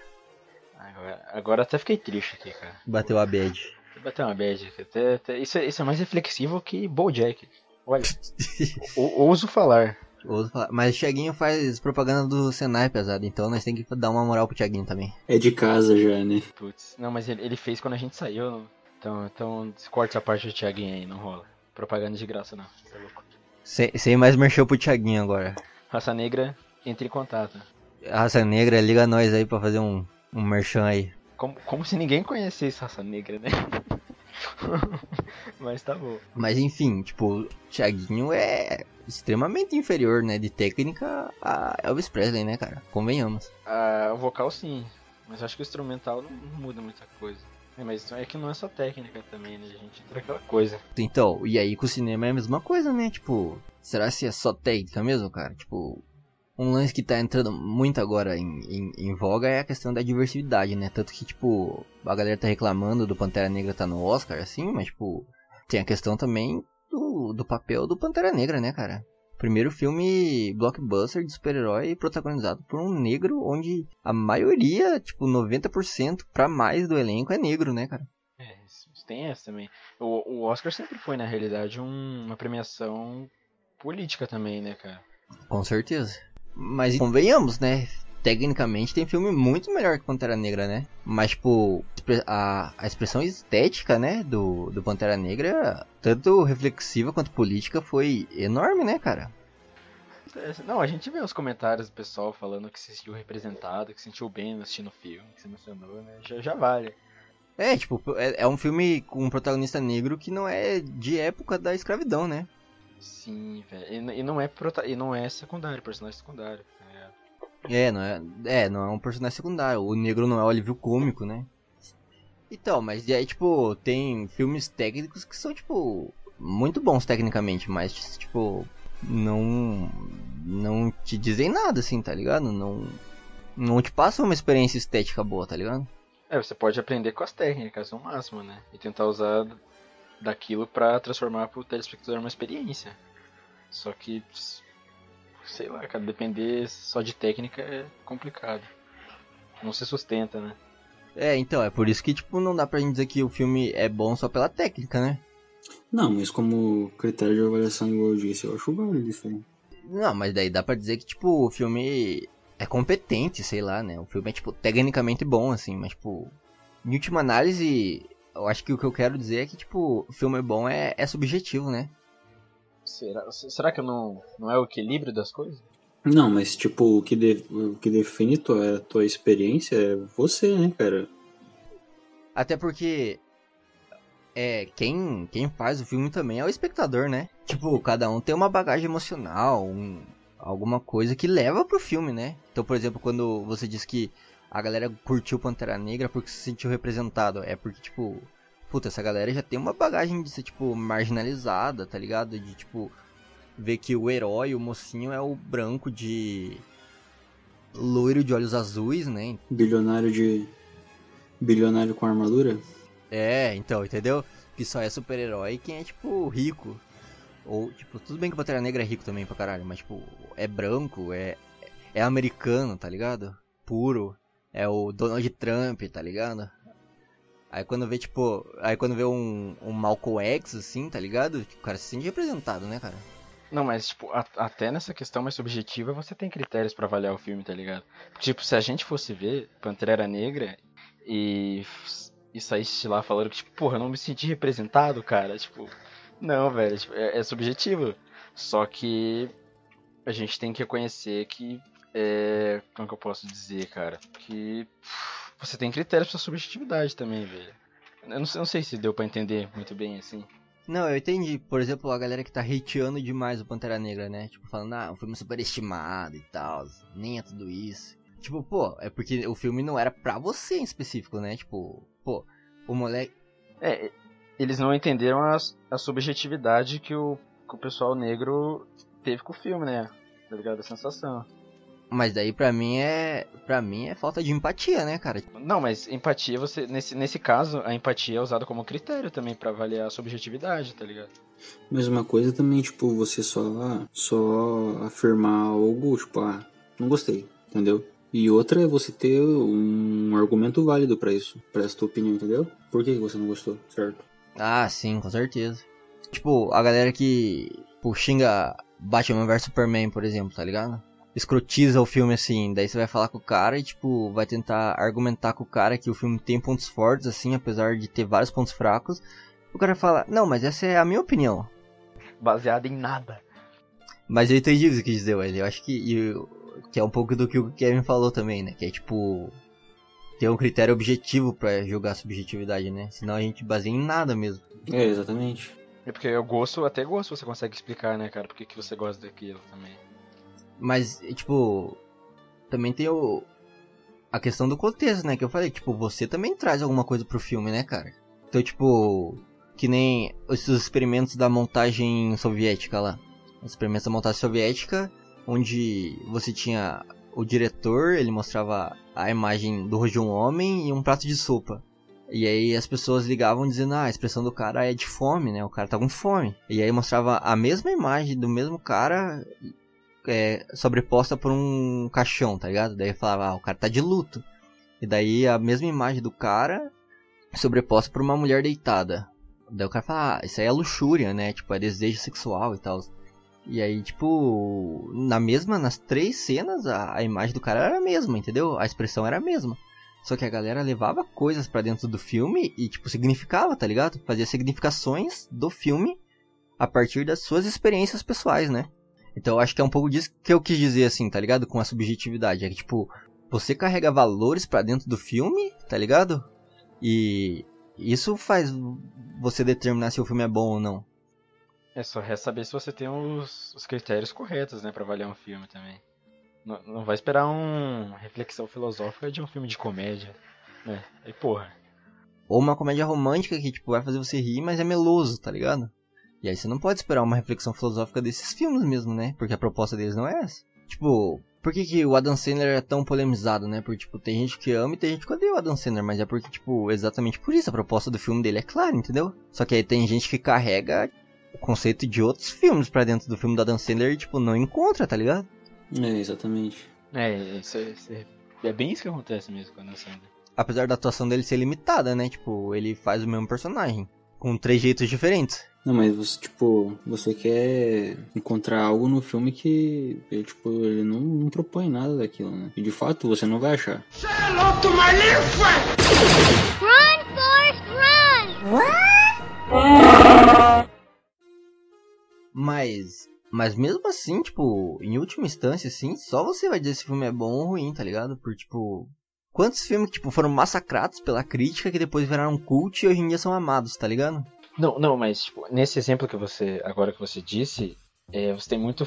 Agora, agora até fiquei triste aqui, cara. Bateu a bad. Bateu uma bad. Até, até- isso, é- isso é mais reflexivo que Bojack. Olha, ou- ouso falar. Ouso falar. Mas o Thiaguinho faz propaganda do Senai, pesado. Então nós temos que dar uma moral pro Thiaguinho também. é de casa já, né? Putz, não, mas ele, ele fez quando a gente saiu. não- Então, então corta essa parte do Thiaguinho aí, não rola. Propaganda de graça, não. Você é louco. Sem, sem mais merchan pro Thiaguinho agora. Raça Negra, entre em contato. Raça Negra, liga nós aí pra fazer um, um merchan aí. Como, como se ninguém conhecesse Raça Negra, né? mas tá bom. Mas enfim, tipo, o Thiaguinho é extremamente inferior, né, de técnica a Elvis Presley, né, cara? Convenhamos. Ah, o vocal sim, mas acho que o instrumental não, não muda muita coisa. É, mas é que não é só técnica também, né? A gente entra aquela coisa. Então, e aí com o cinema é a mesma coisa, né? Tipo, será se é só técnica mesmo, cara? Tipo, um lance que tá entrando muito agora em, em, em voga é a questão da diversidade, né? Tanto que, tipo, a galera tá reclamando do Pantera Negra tá no Oscar, assim, mas, tipo, tem a questão também do, do papel do Pantera Negra, né, cara? Primeiro filme blockbuster de super-herói protagonizado por um negro, onde a maioria, tipo, 90% pra mais do elenco é negro, né, cara? É, tem essa também. O, o Oscar sempre foi, na realidade, um- uma premiação política também, né, cara? Com certeza. Mas convenhamos, né? Tecnicamente tem filme muito melhor que Pantera Negra, né? Mas, tipo, a, a expressão estética, né, do, do Pantera Negra, tanto reflexiva quanto política, foi enorme, né, cara? É, Não, a gente vê os comentários do pessoal falando que se sentiu representado, que se sentiu bem assistindo o filme, que se emocionou, né? Já, já vale. É, tipo, é, é um filme com um protagonista negro que não é de época da escravidão, né? Sim, velho. E, e não é prota... e não é secundário, personagem secundário. É. É, não é, é, não é um personagem secundário. O negro não é o alívio cômico, né? Então, mas e aí, tipo, tem filmes técnicos que são, tipo, muito bons tecnicamente, mas, tipo, não. Não te dizem nada, assim, tá ligado? Não. Não te passam uma experiência estética boa, tá ligado? É, você pode aprender com as técnicas no máximo, né? E tentar usar daquilo pra transformar pro telespectador uma experiência. Só que, sei lá, cara, depender só de técnica é complicado. Não se sustenta, né? É, então, é por isso que, tipo, não dá pra gente dizer que o filme é bom só pela técnica, né? Não, mas como critério de avaliação, igual eu disse, eu acho válido isso aí. Não, mas daí dá pra dizer que, tipo, o filme é competente, sei lá, né? O filme é, tipo, tecnicamente bom, assim, mas, tipo, em última análise, eu acho que o que eu quero dizer é que, tipo, o filme bom é, é subjetivo, né? Será, será que não, não é o equilíbrio das coisas? Não, mas tipo, o que, de- o que define tua, tua experiência é você, né, cara? Até porque é quem quem faz o filme também é o espectador, né? Tipo, cada um tem uma bagagem emocional, um- alguma coisa que leva pro filme, né? Então, por exemplo, quando você diz que a galera curtiu Pantera Negra porque se sentiu representado, é porque tipo, puta, essa galera já tem uma bagagem de ser tipo marginalizada, tá ligado? De tipo ver que o herói, o mocinho é o branco de loiro de olhos azuis, né? Bilionário de. Bilionário com armadura? É, então, entendeu? Que só é super-herói quem é, tipo, rico. Ou, tipo, tudo bem que o Pantera Negra é rico também pra caralho, mas, tipo, é branco, é, é americano, tá ligado? Puro. É o Donald Trump, tá ligado? Aí quando vê, tipo, aí quando vê um, um Malcolm X, assim, tá ligado? O cara se sente representado, né, cara? Não, mas tipo, a- até nessa questão mais subjetiva você tem critérios pra avaliar o filme, tá ligado? Tipo, se a gente fosse ver Pantera Negra e, e saísse lá falando que, tipo, porra, eu não me senti representado, cara, tipo, não, velho, tipo, é, é subjetivo. Só que a gente tem que reconhecer que, é, como que eu posso dizer, cara, que você tem critérios pra subjetividade também, velho. Eu não, sei- não sei se deu pra entender muito bem assim. Não, eu entendi. Por exemplo, a galera que tá hateando demais o Pantera Negra, né? Tipo, falando, ah, um filme superestimado e tal. Nem é tudo isso. Tipo, pô, é porque o filme não era pra você em específico, né? Tipo, pô, o moleque. É, eles não entenderam a, a subjetividade que o, que o pessoal negro teve com o filme, né? Tá ligado? A sensação. Mas daí pra mim é. Pra mim é falta de empatia, né, cara? Não, mas empatia, você nesse, nesse caso, a empatia é usada como critério também pra avaliar a subjetividade, tá ligado? Mesma coisa também, tipo, você só, só afirmar algo, tipo, ah, não gostei, entendeu? E outra é você ter um argumento válido pra isso, pra essa tua opinião, entendeu? Por que que você não gostou, certo? Ah, sim, com certeza. Tipo, a galera que tipo, xinga Batman vs Superman, por exemplo, tá ligado? Escrotiza o filme assim, daí você vai falar com o cara e, tipo, vai tentar argumentar com o cara que o filme tem pontos fortes, assim, apesar de ter vários pontos fracos. O cara fala, não, mas essa é a minha opinião. Baseada em nada. Mas eu entendi o que quis dizer, Wesley. Eu acho que, e o- que é um pouco do que o Kevin falou também, né? Que é tipo. Ter um critério objetivo pra julgar a subjetividade, né? Senão a gente baseia em nada mesmo. É, exatamente. É porque o gosto, até gosto você consegue explicar, né, cara? Por que, que você gosta daquilo também. Mas, tipo, também tem o. a questão do contexto, né? Que eu falei, tipo, você também traz alguma coisa pro filme, né, cara? Então, tipo, que nem esses experimentos da montagem soviética lá. Os experimentos da montagem soviética, onde você tinha o diretor, ele mostrava a imagem do rosto de um homem e um prato de sopa. E aí as pessoas ligavam dizendo, ah, a expressão do cara é de fome, né? O cara tá com fome. E aí mostrava a mesma imagem do mesmo cara é, sobreposta por um caixão, tá ligado? Daí falava, ah, o cara tá de luto. E daí a mesma imagem do cara sobreposta por uma mulher deitada. Daí o cara fala, ah, isso aí é luxúria, né? Tipo, é desejo sexual e tal. E aí, tipo, na mesma, nas três cenas, a, a imagem do cara era a mesma, entendeu? A expressão era a mesma. Só que a galera levava coisas para dentro do filme e, tipo, significava, tá ligado? Fazia significações do filme a partir das suas experiências pessoais, né? Então eu acho que é um pouco disso que eu quis dizer, assim, tá ligado? Com a subjetividade. É que, tipo, você carrega valores para dentro do filme, tá ligado? E isso faz você determinar se o filme é bom ou não. É só resta saber se você tem os, os critérios corretos, né, pra avaliar um filme também. Não, não vai esperar uma reflexão filosófica de um filme de comédia, né? Aí, porra. Ou uma comédia romântica que, tipo, vai fazer você rir, mas é meloso, tá ligado? E aí você não pode esperar uma reflexão filosófica desses filmes mesmo, né? Porque a proposta deles não é essa. Tipo, por que, que o Adam Sandler é tão polemizado, né? Porque, tipo, tem gente que ama e tem gente que odeia o Adam Sandler, mas é porque, tipo, exatamente por isso a proposta do filme dele é clara, entendeu? Só que aí tem gente que carrega o conceito de outros filmes pra dentro do filme do Adam Sandler e, tipo, não encontra, tá ligado? É, exatamente. É, isso, é- isso é, é bem isso que acontece mesmo com o Adam Sandler. Apesar da atuação dele ser limitada, né? Tipo, ele faz o mesmo personagem, com três jeitos diferentes. Não, mas você, tipo, você quer encontrar algo no filme que, ele, tipo, ele não, não propõe nada daquilo, né? E de fato você não vai achar. Run, Forrest, run! Mas. Mas mesmo assim, tipo, em última instância, assim, só você vai dizer se o filme é bom ou ruim, tá ligado? Por, tipo. Quantos filmes, tipo, foram massacrados pela crítica que depois viraram cult e hoje em dia são amados, tá ligado? Não, não, mas tipo, nesse exemplo que você agora que você disse, é, você tem muito,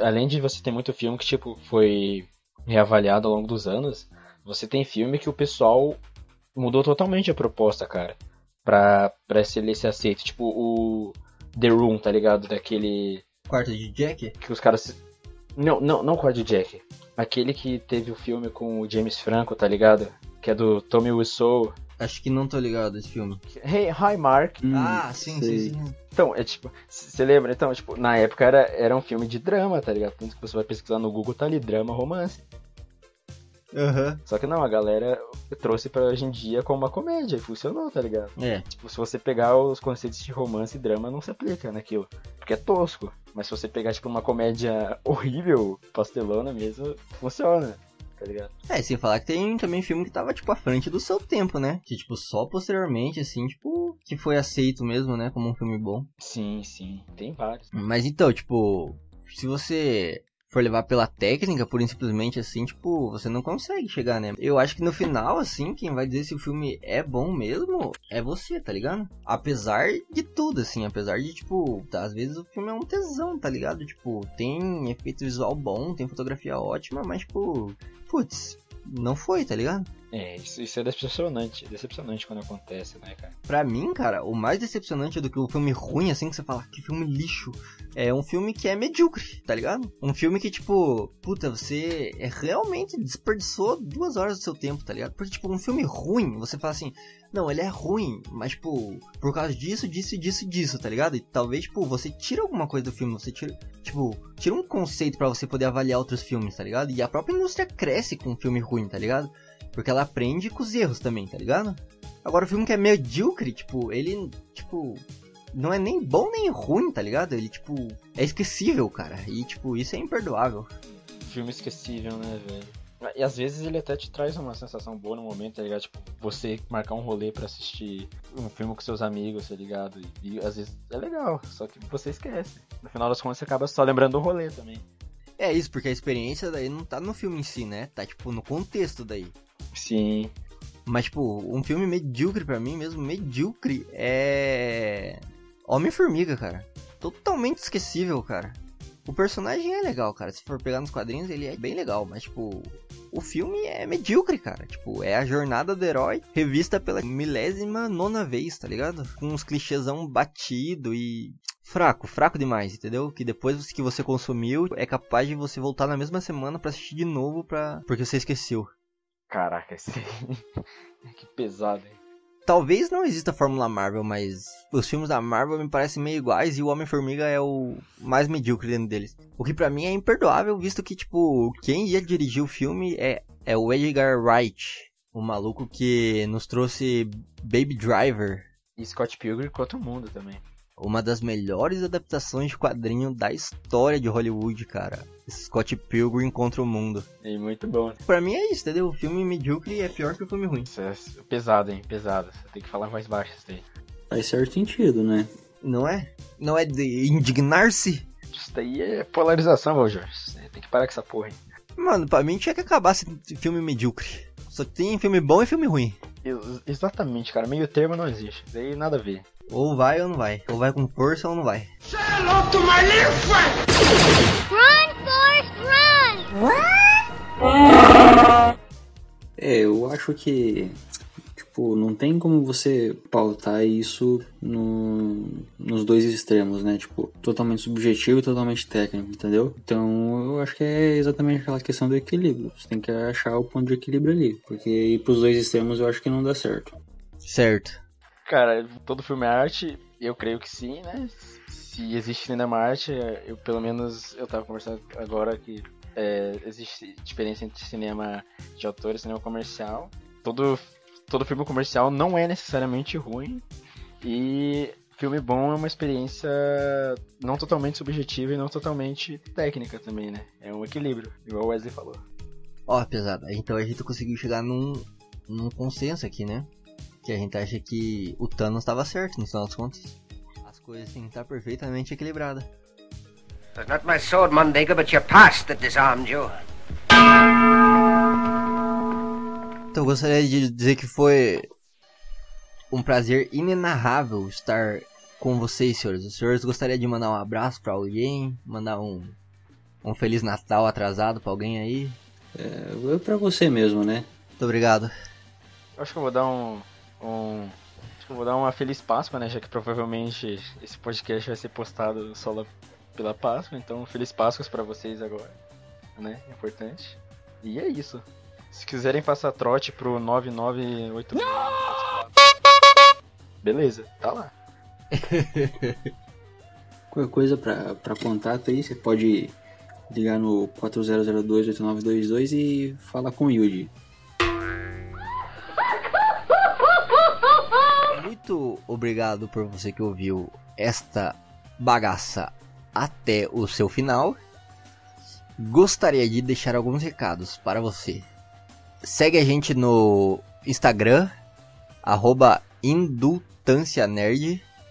além de você ter muito filme que tipo foi reavaliado ao longo dos anos, você tem filme que o pessoal mudou totalmente a proposta, cara, pra para se ele se aceito, tipo o The Room, tá ligado, daquele Quarto de Jack? que os caras não, não, não a de Jack, aquele que teve o filme com o James Franco, tá ligado? Que é do Tommy Wiseau. Acho que não tô ligado esse filme. Hey, hi Mark. Hum, ah, sim, sei. sim, sim. Então, é tipo, você lembra? Então, tipo, na época era, era um filme de drama, tá ligado? Tanto que você vai pesquisar no Google, tá ali, drama, romance. Aham. Só que não, a galera trouxe pra hoje em dia como uma comédia e funcionou, tá ligado? É. Tipo, se você pegar os conceitos de romance e drama, não se aplica naquilo. Porque é tosco. Mas se você pegar, tipo, uma comédia horrível, pastelona mesmo, funciona, tá ligado? É, sem falar que tem também filme que tava, tipo, à frente do seu tempo, né? Que, tipo, só posteriormente, assim, tipo, que foi aceito mesmo, né? Como um filme bom. Sim, sim. Tem vários. Mas então, tipo, se você for levar pela técnica, e simplesmente assim, tipo, você não consegue chegar, né? Eu acho que no final, assim, quem vai dizer se o filme é bom mesmo é você, tá ligado? Apesar de tudo, assim, apesar de, tipo, tá, às vezes o filme é um tesão, tá ligado? Tipo, tem efeito visual bom, tem fotografia ótima, mas, tipo, putz, não foi, tá ligado? É, isso, isso é decepcionante. É decepcionante quando acontece, né, cara? Pra mim, cara, o mais decepcionante do que o filme ruim, assim, que você fala, que filme lixo, é um filme que é medíocre, tá ligado? Um filme que, tipo, puta, você é realmente desperdiçou duas horas do seu tempo, tá ligado? Porque, tipo, um filme ruim, você fala assim, não, ele é ruim, mas, tipo, por causa disso, disso, disso, disso, tá ligado? E talvez, tipo, você tira alguma coisa do filme, você tira, tipo, tira um conceito pra você poder avaliar outros filmes, tá ligado? E a própria indústria cresce com um filme ruim, tá ligado? Porque ela aprende com os erros também, tá ligado? Agora o filme que é medíocre, tipo, ele, tipo, não é nem bom nem ruim, tá ligado? Ele, tipo, é esquecível, cara. E, tipo, isso é imperdoável. Filme esquecível, né, velho? E às vezes ele até te traz uma sensação boa no momento, tá ligado? Tipo, você marcar um rolê pra assistir um filme com seus amigos, tá ligado? E, e às vezes é legal, só que você esquece. No final das contas você acaba só lembrando do rolê também. É isso, porque a experiência daí não tá no filme em si, né? Tá, tipo, no contexto daí. Sim. Mas, tipo, um filme medíocre pra mim mesmo, medíocre, é. Homem-Formiga, cara. Totalmente esquecível, cara. O personagem é legal, cara. Se for pegar nos quadrinhos, ele é bem legal. Mas, tipo, o filme é medíocre, cara. Tipo, é a jornada do herói revista pela milésima nona vez, tá ligado? Com uns clichêsão batido e fraco, fraco demais, entendeu? Que depois que você consumiu, é capaz de você voltar na mesma semana para assistir de novo para porque você esqueceu. Caraca, esse que pesado, hein? Talvez não exista Fórmula Marvel, mas os filmes da Marvel me parecem meio iguais e o Homem-Formiga é o mais medíocre dentro deles. O que para mim é imperdoável, visto que, tipo, quem ia dirigir o filme é, é o Edgar Wright, o maluco que nos trouxe Baby Driver. E Scott Pilgrim contra o mundo também uma das melhores adaptações de quadrinho da história de Hollywood, cara. Scott Pilgrim contra o mundo. E muito bom. Pra mim é isso, entendeu? O filme medíocre é pior que o filme ruim. Isso é pesado, hein? Pesado. Você tem que falar mais baixo isso daí. Faz certo sentido, né? Não é? Não é de indignar-se? Isso daí é polarização, Roger. Você tem que parar com essa porra, hein? Mano, pra mim tinha que acabar esse filme medíocre. Só tem filme bom e filme ruim. Ex exatamente, cara. Meio termo não existe. Daí nada a ver. Ou vai ou não vai. Ou vai com força ou não vai. Say hello to my little friend! Run, Forrest, run! É, eu acho que tipo, não tem como você pautar isso no, nos dois extremos, né? Tipo, totalmente subjetivo e totalmente técnico, entendeu? Então, eu acho que é exatamente aquela questão do equilíbrio. Você tem que achar o ponto de equilíbrio ali, porque ir pros dois extremos eu acho que não dá certo. Certo. Cara, todo filme é arte, eu creio que sim, né? Se existe cinema arte, eu pelo menos eu tava conversando agora que é, existe diferença entre cinema de autor e cinema comercial. Todo, todo filme comercial não é necessariamente ruim. E filme bom é uma experiência não totalmente subjetiva e não totalmente técnica também, né? É um equilíbrio, igual o Wesley falou. Ó, oh, pesada, então a gente conseguiu chegar num, num consenso aqui, né? Que a gente acha que o Thanos estava certo, no final das contas. As coisas têm que estar perfeitamente equilibradas. It's not my sword, Mondega, but your past that disarmed you. Então eu gostaria de dizer que foi um prazer inenarrável estar com vocês, senhores. Os senhores gostariam de mandar um abraço para alguém, mandar um um feliz Natal atrasado para alguém aí? É, para você mesmo, né? Muito obrigado. Acho que eu vou dar um um. Acho que eu vou dar uma feliz Páscoa, né? Já que provavelmente esse podcast vai ser postado só lá pela Páscoa. Então, feliz Páscoa para vocês agora, né? Importante. E é isso. Se quiserem passar trote pro 9988. Beleza, tá lá. Qualquer coisa pra, pra contato aí, você pode ligar no 4002-8922 e falar com o Yuji. Muito obrigado por você que ouviu esta bagaça até o seu final. Gostaria de deixar alguns recados para você. Segue a gente no Instagram, arroba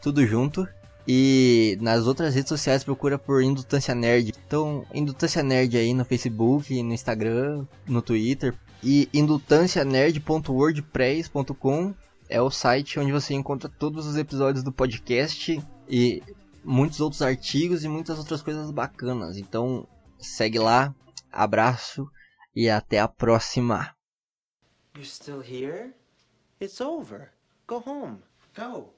tudo junto. E nas outras redes sociais procura por Indutância Nerd. Então, Indutância Nerd aí no Facebook, no Instagram, no Twitter. E indutâncianerd.wordpress.com é o site onde você encontra todos os episódios do podcast e muitos outros artigos e muitas outras coisas bacanas. Então segue lá, abraço e até a próxima. You still here? It's over. Go home. Go.